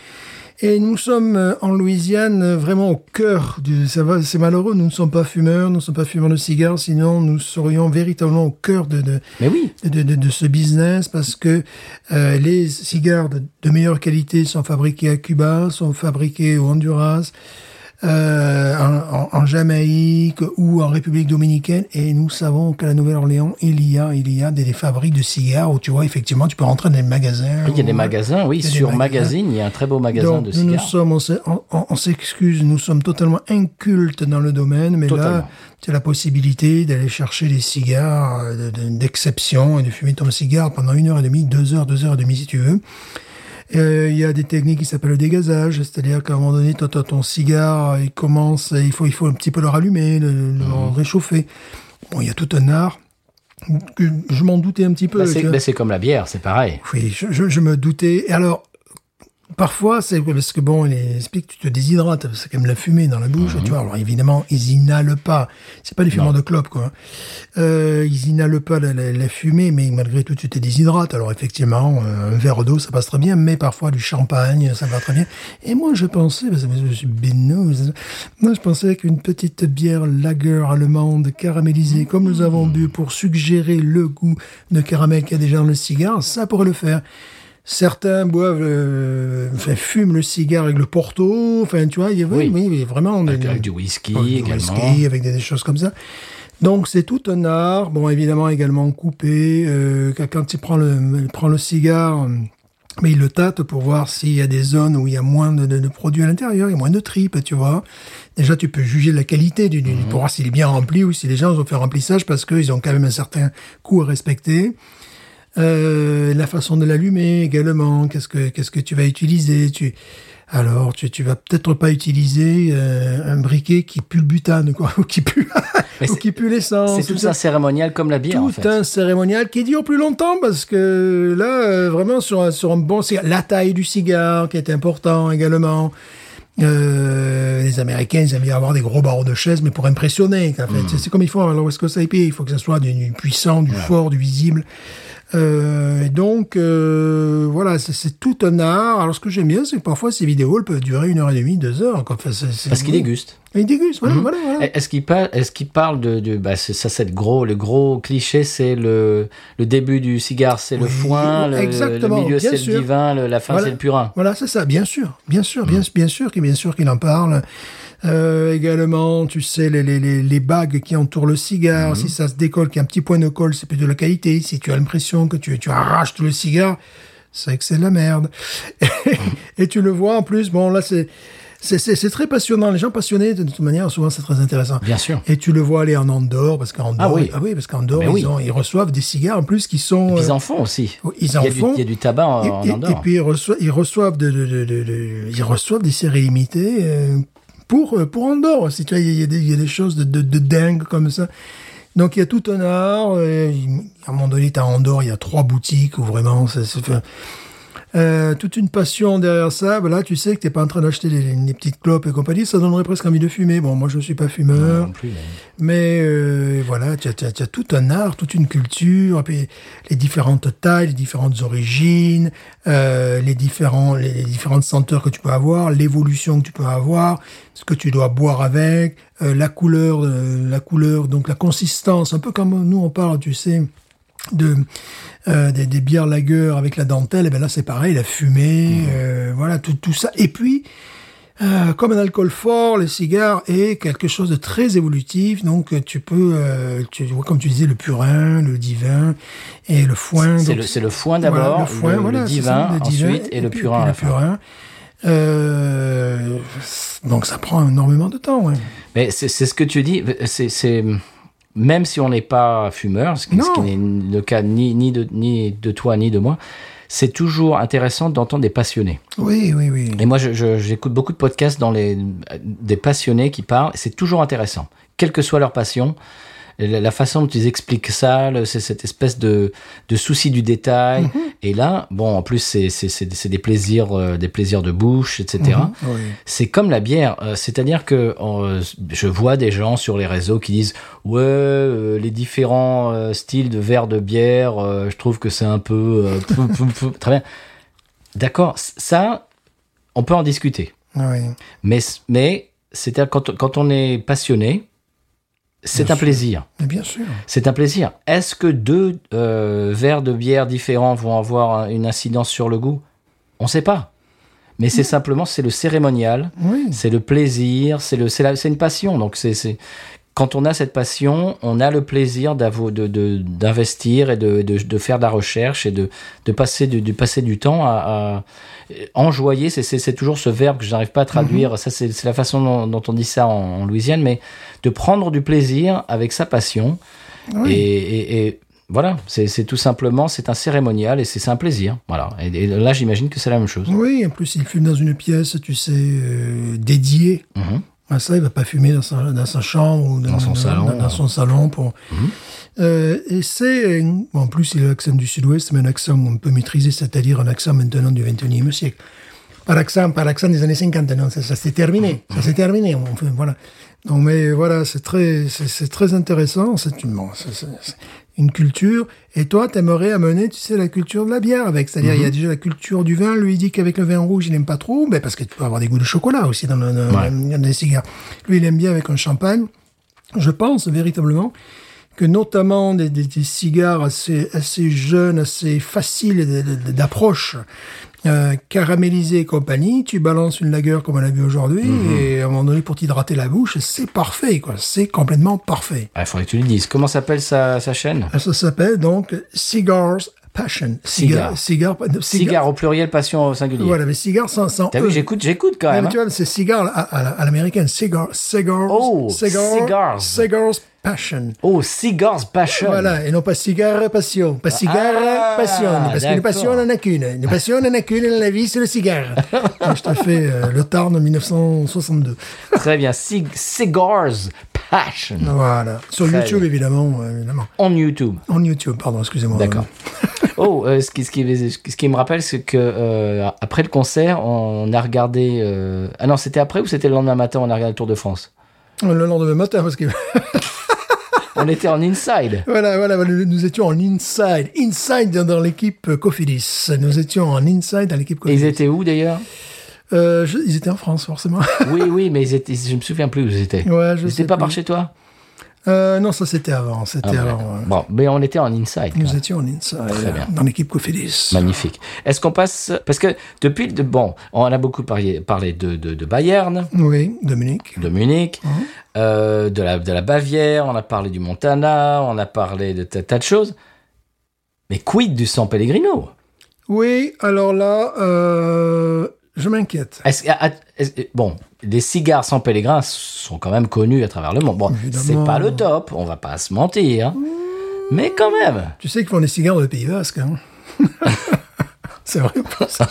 Et nous sommes euh, en Louisiane euh, vraiment au cœur du. Ça va, c'est malheureux. Nous ne sommes pas fumeurs, nous ne sommes pas fumeurs de cigares, sinon nous serions véritablement au cœur de, de, Mais oui, de, de, de ce business parce que euh, les cigares de, de meilleure qualité sont fabriqués à Cuba, sont fabriqués au Honduras, en, en- en Jamaïque ou en République dominicaine et nous savons qu'à la Nouvelle-Orléans il y a il y a des, des fabriques de cigares où tu vois effectivement tu peux rentrer dans des magasins il y a des où- magasins, oui, sur magasins. Magazine, il y a un très beau magasin donc, de nous, nous cigares. sommes, on, s'excuse, nous sommes totalement incultes dans le domaine, mais Totalement. là, tu as la possibilité d'aller chercher des cigares euh, de- de- d'exception et de fumer ton cigare pendant une heure et demie, deux heures, deux heures et demie si tu veux. Euh, Il y a des techniques qui s'appellent le dégazage, c'est-à-dire qu'à un moment donné, toi, ton cigare, il commence, il faut, il faut un petit peu le rallumer, le, le Mhm. réchauffer. Bon, il y a tout un art. Je m'en doutais un petit peu. Bah, c'est bah, c'est comme la bière, c'est pareil. Oui, je, je, je me doutais. Et alors, parfois, c'est parce que bon, il explique que tu te déshydrates, c'est quand même la fumée dans la bouche, tu vois. Alors évidemment, ils inhalent pas. C'est pas des fumeurs de clopes, quoi. Euh, ils inhalent pas la, la, la fumée, mais malgré tout, tu te déshydrates. Alors effectivement, euh, un verre d'eau, ça passe très bien, mais parfois du champagne, ça va très bien. Et moi, je pensais, parce que je suis bénose, moi, je pensais qu'une petite bière lager allemande caramélisée, comme nous avons bu pour suggérer le goût de caramel qu'il y a déjà dans le cigare, ça pourrait le faire. Certains boivent, euh, enfin, fument le cigare avec le porto. Enfin, tu vois, il y a oui, Oui. vraiment Avec, des- avec du whisky avec du également. whisky, avec des, des choses comme ça. Donc c'est tout un art. Bon, évidemment également coupé. Euh, quand il prend le, il prend le cigare, euh, mais il le tâte pour voir s'il y a des zones où il y a moins de, de- de produits à l'intérieur, il y a moins de tripes, tu vois. Déjà, tu peux juger de la qualité du, du- pour voir s'il est bien rempli ou si les gens ont fait remplissage parce qu'ils ont quand même un certain coût à respecter. Euh, la façon de l'allumer également. Qu'est-ce que qu'est-ce que tu vas utiliser Tu alors tu tu vas peut-être pas utiliser euh, un briquet qui pue le butane quoi, ou qui pue ou qui pue l'essence. C'est tout ça. un cérémonial comme la bière, Tout en fait. un cérémonial qui dure plus longtemps parce que là, euh, vraiment sur un, sur un bon cigare, la taille du cigare qui est important également. Euh, les Américains, ils aiment bien avoir des gros barreaux de chaise, mais pour impressionner. En fait. C'est- C'est comme il faut à West Coast IPA, il faut que ça soit du, du puissant, du fort, du visible. Euh, et donc, euh, voilà, c'est- tout un art. Alors, ce que j'aime bien, c'est que parfois, ces vidéos, elles peuvent durer une heure et demie, deux heures. quoi. Enfin, c'est- Parce qu'il déguste. Il déguste, voilà, voilà, voilà. Est-ce qu'il parle, qu'il parle de, de bah, c'est ça, c'est le gros, le gros cliché, c'est le, le début du cigare, c'est le foin, le, exactement, le milieu, c'est le divin, le- la fin, Voilà. c'est le purin. Voilà, c'est ça, bien sûr, bien sûr, bien, bien sûr, qu'il- bien sûr qu'il en parle. Euh, également, tu sais, les, les, les, les bagues qui entourent le cigare, si ça se décolle, qu'il y a un petit point de colle, c'est plus de la qualité. Si tu as l'impression que tu, tu arraches tout le cigare, c'est que c'est de la merde. Et tu le vois en plus, bon, là, c'est, c'est, c'est, c'est très passionnant. Les gens passionnés, de toute manière, souvent, c'est très intéressant. Bien sûr. Et tu le vois aller en Andorre, parce qu'en Ah Andorre, oui. ah oui, parce qu'en Andorre, Mais ils, oui. ils reçoivent des cigares en plus qui sont. Ils euh, en font aussi. ils il, y en a du, font. il y a du tabac en, Et, en et- Andorre. et puis ils reçoivent, ils reçoivent de, de- de- de- de- ils reçoivent des séries limitées euh, pour euh, pour Andorre. Si tu vois, il y, y y a des choses de, de, de dingue comme ça. Donc il y a tout un art. euh, à un moment donné, t'as Andorre, il y a trois boutiques où vraiment ça se fait. Euh, toute une passion derrière ça, ben là tu sais que t'es pas en train d'acheter des, petites clopes et compagnie, ça donnerait presque envie de fumer. Bon, moi je suis pas fumeur, Non plus, mais- mais euh, voilà, tu as, tout un art, toute une culture, puis les différentes tailles, les différentes origines, euh, les, différents, les, les différentes senteurs que tu peux avoir, l'évolution que tu peux avoir, ce que tu dois boire avec, euh, la couleur, euh, la couleur, donc la consistance, un peu comme nous on parle, tu sais, de euh, des, des bières lager avec la dentelle, et ben là c'est pareil, la fumée, euh, voilà tout, tout ça. Et puis Euh, comme un alcool fort, le cigare est quelque chose de très évolutif. Donc, tu peux, tu vois, comme tu disais, le purin, le divin et le foin. C'est le, c'est le foin d'abord, le voilà, le divin, ça, le divin, ensuite, et, le purin à la fin. purin. Euh, donc, ça prend énormément de temps. Ouais. Mais c'est c'est ce que tu dis, c'est- même si on n'est pas fumeur, ce qui, ce qui Non. n'est le cas ni, ni, de, ni de toi ni de moi, c'est toujours intéressant d'entendre des passionnés. Oui, oui, oui. Et moi, j'écoute beaucoup de podcasts dans les, des passionnés qui parlent. et C'est toujours intéressant, quelle que soit leur passion. La, façon dont ils expliquent ça, c'est cette espèce de, de souci du détail. Mhm. Et là, bon, en plus, c'est c'est- c'est- c'est des plaisirs, euh, des plaisirs de bouche, etc. Oui. C'est comme la bière, euh, c'est-à-dire que euh, je vois des gens sur les réseaux qui disent ouais les différents styles de verre de bière, je trouve que c'est un peu très bien. D'accord, ça on peut en discuter, Oui. mais mais c'est quand quand on est passionné, c'est un plaisir. Mais bien sûr. C'est un plaisir. Est-ce que deux euh, verres de bière différents vont avoir un- une incidence sur le goût? On ne sait pas. Mais c'est simplement, c'est le cérémonial, Oui. c'est le plaisir, c'est le, c'est une passion. Donc c'est- quand on a cette passion, on a le plaisir d'investir et de, de, de faire de la recherche et de, de passer du, de passer du temps à, à enjoyer. C'est, toujours ce verbe que je n'arrive pas à traduire. Ça, c'est, la façon dont, dont on dit ça en, en Louisiane, mais de prendre du plaisir avec sa passion. Oui. Et, et- et voilà, c'est, tout simplement, c'est un cérémonial et c'est, un plaisir. Voilà. Et, et là, j'imagine que c'est la même chose. Oui, en plus, il fume dans une pièce, tu sais, euh, dédiée. Mhm. Ah, ça, il va pas fumer dans sa, dans sa chambre ou Dans son salon. Dans, dans son salon pour. Euh, et c'est, bon, en plus, il a l'accent du Sud-Ouest, mais un accent un peu maîtrisé, c'est-à-dire un accent maintenant du 21e siècle. Pas l'accent, pas l'accent des années 50, non, ça, ça s'est terminé, ça s'est terminé. Enfin, voilà. Donc, mais voilà, c'est très, c'est c'est très intéressant. C'est une, bon, une culture. Et toi, t'aimerais amener, tu sais, la culture de la bière avec. C'est-à-dire, il y a déjà la culture du vin. Lui, il dit qu'avec le vin rouge, il n'aime pas trop, mais parce que tu peux avoir des goûts de chocolat aussi dans, le- dans- Ouais. dans les cigares. Lui, il aime bien avec un champagne. Je pense véritablement que notamment des, des- des cigares assez, assez jeunes, assez faciles d'approche, euh, caramélisés et compagnie, tu balances une lagueur comme on a vu aujourd'hui, et à un moment donné, pour t'hydrater la bouche, c'est parfait, quoi. C'est complètement parfait. Ah, Il faudrait que tu le dises. Comment s'appelle sa, sa chaîne? Ça s'appelle donc Cigars Passion. Cigare. Cigare. Cigare au pluriel, passion au singulier. Voilà, mais cigare sans, sans T'as E. vu, j'écoute, j'écoute quand même. mais tu hein. vois, c'est cigare à, à, à l'américaine. Cigar, cigars. Oh, cigar- cigars. Cigars Passion. Oh, Cigars Passion. Voilà, et non pas cigare passion. Pas cigare Ah, passion. Parce qu'une passion, on en a qu'une. Une passion, on en a qu'une dans la vie, c'est le cigare. Donc, je te fais euh, le Tarn en 1962. Très bien. Cig- Cigars Passion. Voilà. Sur Très YouTube, bien. évidemment. euh, évidemment. En YouTube. En YouTube, pardon, excusez-moi. D'accord. Oh, euh, ce, qui, ce, qui, ce qui me rappelle, c'est que euh, après le concert, on a regardé. euh, Ah non, c'était après ou c'était le lendemain matin On a regardé le Tour de France? Le lendemain matin, parce que On était en inside. voilà, voilà, nous étions en inside, inside dans, l'équipe Cofidis. Nous étions en inside dans l'équipe Et Cofidis. ils étaient où d'ailleurs Euh, je- ils étaient en France, forcément. Oui, oui, mais ils étaient, je me souviens plus où ils étaient. ouais, je Ils étaient pas plus. par chez toi Euh, non, ça c'était avant. C'était Ah, avant. ouais. Bon, mais on était en inside. Nous étions en inside Très bien. dans l'équipe Cofidis. Magnifique. Est-ce qu'on passe parce que depuis bon, on a beaucoup parlé, parlé de, de, de Bayern, Oui, de Munich, Mhm. euh, de la de la Bavière, on a parlé du Montana, on a parlé de tas, tas de choses. Mais quid du San Pellegrino? Oui, alors là, euh, je m'inquiète. Est-ce- Bon, les cigares San Pellegrino sont quand même connus à travers le monde. Bon, c'est pas le top, on va pas se mentir, mais quand même. Tu sais qu'ils font des cigares dans le Pays Basque. Hein C'est vrai. ça?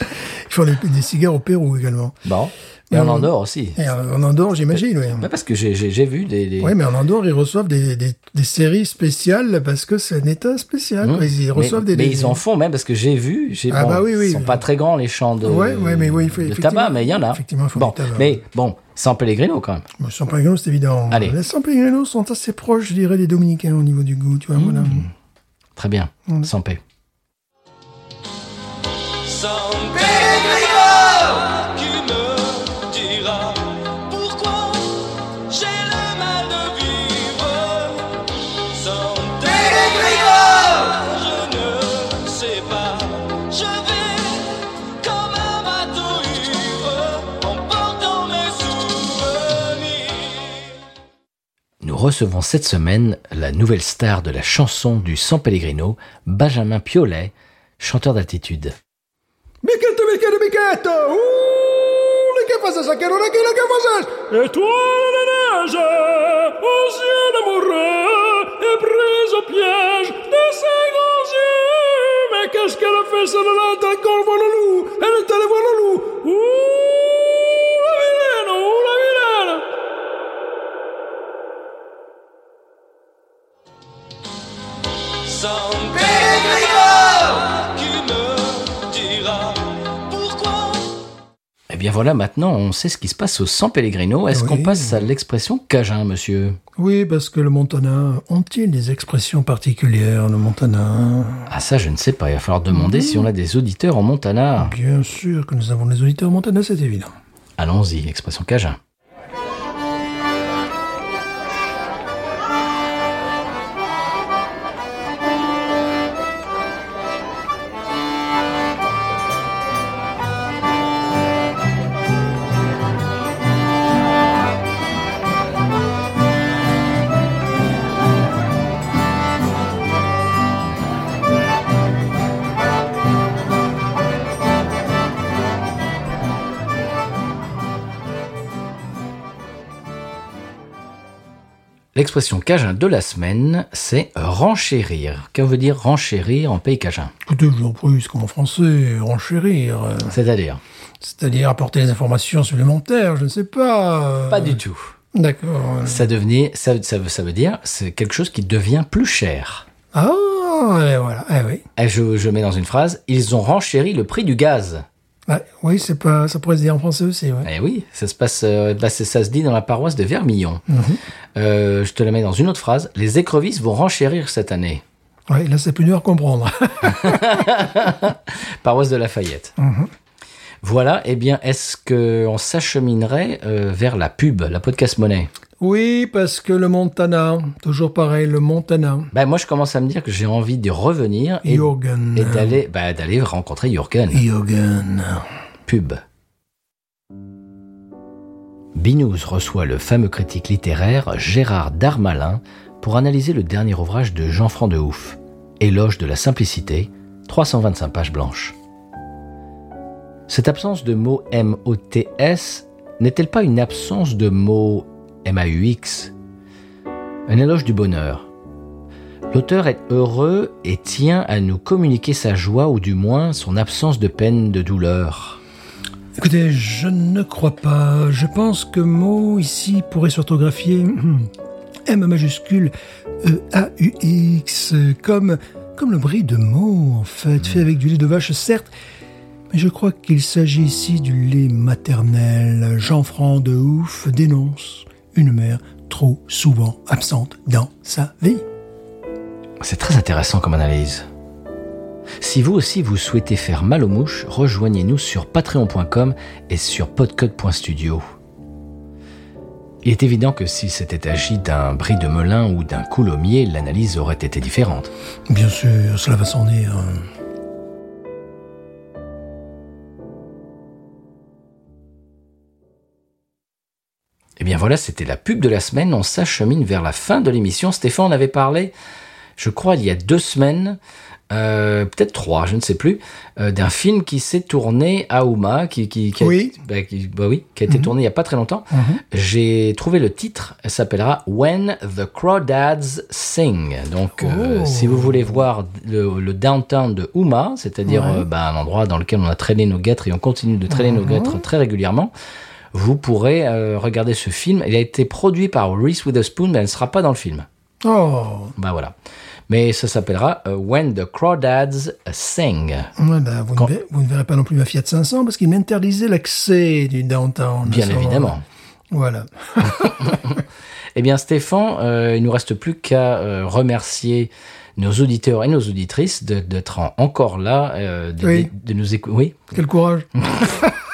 Ils font des, des cigares au Pérou également. Bon, et en. Andorre aussi. Et en Andorre, j'imagine, oui. Mais parce que j'ai vu des, des- Oui, mais en Andorre, ils reçoivent des, des, des séries spéciales parce que c'est un état spécial. Mmh. Ils reçoivent mais, des, mais des- ils en font même parce que j'ai vu. J'ai, Ah bon, bah oui, oui. Ils sont pas très grands les champs de, Ouais, ouais, mais oui, il faut- de effectivement- tabac, mais il y en a. effectivement, il faut bon, du tabac, mais ouais. bon, San Pellegrino quand même. Bon, San Pellegrino, c'est évident. Allez. Les San Pellegrino sont assez proches, je dirais, des Dominicains au niveau du goût. Tu vois, voilà. Très bien, Mmh. sans paix. San Pellegrino recevons cette semaine la nouvelle star de la chanson du San Pellegrino, Benjamin Piolet, chanteur d'altitude. Miquette, Miquette, Miquette Ouh, que faces que non, que que faces? Étoile de neige, aux yeux d'amoureux, et prise au piège de ses grands yeux. Mais qu'est-ce qu'elle a fait, celle-là, qu'on voit le loup Elle est allée voir le loup. Ouh, Eh bien voilà, maintenant on sait ce qui se passe au San Pellegrino. Est-ce Oui. qu'on passe à l'expression cajun, monsieur? Oui, parce que le Montana, ont-ils des expressions particulières, le Montana? Ah ça, je ne sais pas. Il va falloir demander si on a des auditeurs en Montana. Bien sûr que nous avons des auditeurs Montana, c'est évident. Allons-y, expression cajun. L'expression cajun de la semaine, c'est renchérir. Que veut dire renchérir en pays cajun? Toujours plus comme en français, renchérir. C'est-à-dire? C'est-à-dire apporter des informations supplémentaires, je ne sais pas. Pas du tout. D'accord. Ça, devenait, ça, ça, veut- ça veut dire c'est quelque chose qui devient plus cher. Ah, et voilà. Eh oui. Et je, je mets dans une phrase, ils ont renchéri le prix du gaz. Ouais, oui, c'est pas, ça pourrait se dire en français aussi, ouais. Eh oui, ça se passe, euh, bah, ça se dit dans la paroisse de Vermillon. Euh, je te la mets dans une autre phrase. Les écrevisses vont renchérir cette année. Ouais, là, c'est plus dur à comprendre. Paroisse de Lafayette. Voilà. Eh bien, est-ce que on s'acheminerait euh, vers la pub, la podcast monnaie? Oui, parce que le Montana, toujours pareil, le Montana. Ben moi, je commence à me dire que j'ai envie de revenir et, Jürgen. et d'aller, bah, d'aller rencontrer Jürgen. Jürgen. Pub. Binous reçoit le fameux critique littéraire Gérard Darmalin pour analyser le dernier ouvrage de Jean-Franc de Ouf, Éloge de la simplicité, 325 pages blanches. Cette absence de mots M-O-T-S n'est-elle pas une absence de mots M-A-U-X Un éloge du bonheur. L'auteur est heureux et tient à nous communiquer sa joie ou du moins son absence de peine, de douleur. Écoutez, je ne crois pas. Je pense que mot ici pourrait s'orthographier M majuscule E A U X comme le bris de mots en fait, fait avec du lait de vache certes, mais je crois qu'il s'agit ici du lait maternel. Jean-Franc de Ouf dénonce une mère trop souvent absente dans sa vie. C'est très intéressant comme analyse. Si vous aussi vous souhaitez faire mal aux mouches, rejoignez-nous sur patreon.com et sur podcut.studio. Il est évident que s'il s'était agi d'un bris de melun ou d'un coulommier, l'analyse aurait été différente. Bien sûr, cela va s'en dire. Eh bien voilà, c'était la pub de la semaine. On s'achemine vers la fin de l'émission. Stéphane en avait parlé, je crois, il y a deux semaines, euh, peut-être trois, je ne sais plus, euh, d'un film qui s'est tourné à Ouma, qui, qui, qui a, Oui. bah, qui- bah oui, qui a été tourné il y a pas très longtemps. J'ai trouvé le titre. Elle s'appellera When the Crawdads Sing. Donc, euh, Oh. si vous voulez voir le, le downtown de Ouma, c'est-à-dire Ouais. bah, un endroit dans lequel on a traîné nos guêtres et on continue de traîner nos guêtres très régulièrement, vous pourrez euh, regarder ce film. Il a été produit par Reese Witherspoon, mais elle ne sera pas dans le film. Oh, Bah voilà. Mais ça s'appellera euh, When the Crawdads Sing. Ouais, ben, vous, Quand- ne verrez, vous ne verrez pas non plus ma Fiat 500 parce qu'il m'interdisait l'accès du downtown. Bien évidemment. Voilà. Eh bien, Stéphane, euh, il nous reste plus qu'à euh, remercier nos auditeurs et nos auditrices d'être en- encore là, de, Oui. de- de nous écouter. Oui, Quel courage.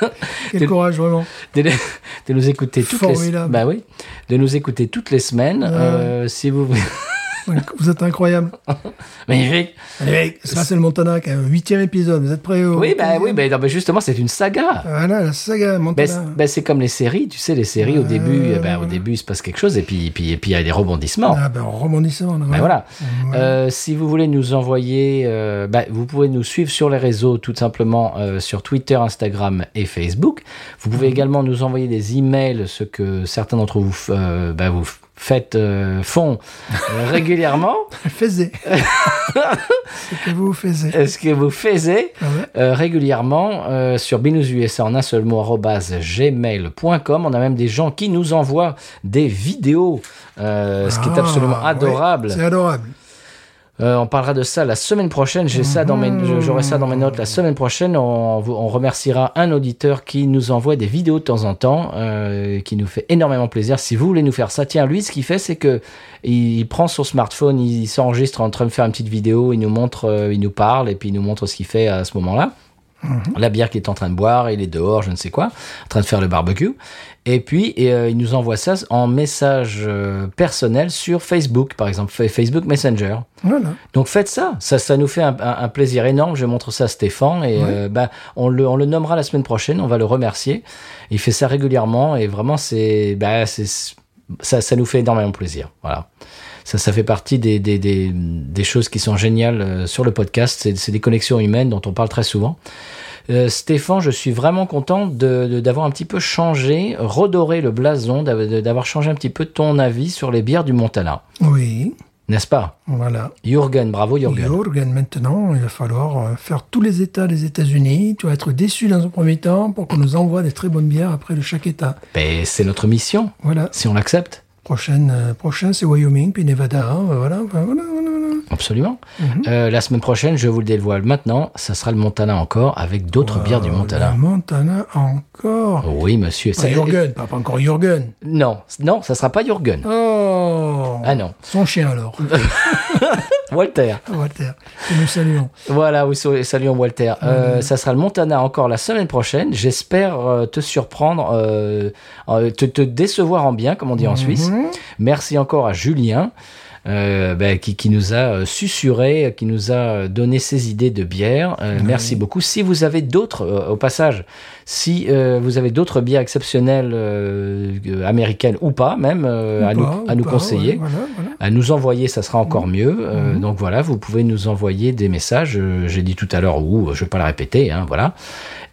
Quel Quel- courage, vraiment. de, de nous écouter toutes les Formidable. bah oui, de nous écouter toutes les semaines. Euh, si vous Vous êtes incroyable. Magnifique. Allez, ça c'est le Montana, qui est un huitième épisode. Vous êtes prêts au Oui, bah oui, mais non, mais justement, c'est une saga. Voilà, la saga Montana. c'est- ben, c'est comme les séries, tu sais, les séries au début, ben, au début il se passe quelque chose et puis et puis et puis il y a des rebondissements. Ah ben, rebondissement. là, Ben voilà. Euh, si vous voulez nous envoyer, euh, vous pouvez nous suivre sur les réseaux, tout simplement euh, sur Twitter, Instagram et Facebook. Vous pouvez également nous envoyer des emails, ce que certains d'entre vous, euh, vous faites, euh, font euh, régulièrement. Faisez. c'est que vous faisiez. Ce que vous faisiez Ah ouais. euh, régulièrement euh, sur binoususa en un seul mot gmail.com. On a même des gens qui nous envoient des vidéos, ce qui est Ah, absolument ouais, adorable. C'est adorable. Euh, on parlera de ça la semaine prochaine. J'ai ça dans mes, j'aurai ça dans mes notes la semaine prochaine. On, on remerciera un auditeur qui nous envoie des vidéos de temps en temps, euh, qui nous fait énormément plaisir. Si vous voulez nous faire ça, tiens, lui, ce qu'il fait, c'est que il prend son smartphone, il s'enregistre en train de faire une petite vidéo, il nous montre, euh, il nous parle et puis il nous montre ce qu'il fait à ce moment-là. La bière qu'il est en train de boire, il est dehors, je ne sais quoi, en train de faire le barbecue. Et puis, et, euh, il nous envoie ça en message euh, personnel sur Facebook, par exemple, Fa- Facebook Messenger. Voilà. Donc faites ça, ça, ça nous fait un, un- un plaisir énorme. Je montre ça à Stéphane et euh, bah, on, le, on le nommera la semaine prochaine, on va le remercier. Il fait ça régulièrement et vraiment c'est, bah, c'est, ça, ça nous fait énormément plaisir. Voilà. Ça, ça fait partie des, des, des, des choses qui sont géniales euh, sur le podcast. C'est, des connexions humaines dont on parle très souvent. Euh, Stéphane, je suis vraiment content d'avoir un petit peu changé, redoré le blason, d'av- d'avoir changé un petit peu ton avis sur les bières du Montana. Oui. N'est-ce pas? Voilà. Jürgen, bravo Jürgen. Jürgen, maintenant, il va falloir euh, faire tous les États des États-Unis. Tu vas être déçu dans un premier temps pour qu'on nous envoie des très bonnes bières après de chaque État. Ben, c'est notre mission, Voilà. si on l'accepte. Prochaine, euh, prochain, c'est Wyoming, puis Nevada. hein, voilà, enfin, voilà, voilà, voilà. Absolument. Euh, la semaine prochaine, je vous le dévoile maintenant, ça sera le Montana encore avec d'autres bières du Montana. Le Montana encore. Oui, monsieur. Pas Jürgen, pas, pas encore Jürgen. Non, non, ça sera pas Jürgen. Oh Ah non, Son chien alors. Walter. Walter, nous saluons. Voilà, oui, saluons Walter. Euh, ça sera le Montana encore la semaine prochaine. J'espère euh, te surprendre, euh, te, te décevoir en bien, comme on dit en Suisse. Merci encore à Julien. Euh, ben, qui, qui nous a euh, susurré, qui nous a donné ses idées de bière. Euh, Merci beaucoup. Si vous avez d'autres, euh, au passage, si euh, vous avez d'autres bières exceptionnelles euh, américaines ou pas, même euh, à, Ou nous, à ou nous pas, conseiller, ouais, voilà, voilà. à nous envoyer, ça sera encore mieux. Euh, Donc voilà, vous pouvez nous envoyer des messages. J'ai dit tout à l'heure où, je vais pas le répéter, hein, voilà.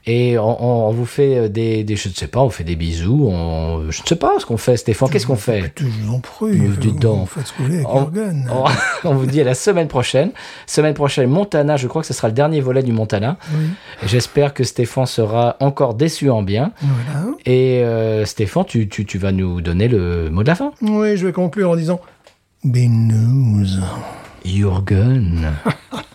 Et on, vous fait euh, des, des, je ne sais pas, on fait des bisous. On, je ne sais pas ce qu'on fait, Stéphane. Qu'est-ce qu'on fait? Donc. Vous voulez avec on, vous dit à la semaine prochaine. Semaine prochaine, Montana. Je crois que ce sera le dernier volet du Montana. J'espère que Stéphane sera encore déçu en bien. Voilà. Et euh, Stéphane, tu, tu, tu vas nous donner le mot de la fin. Oui, je vais conclure en disant Binous. Jürgen.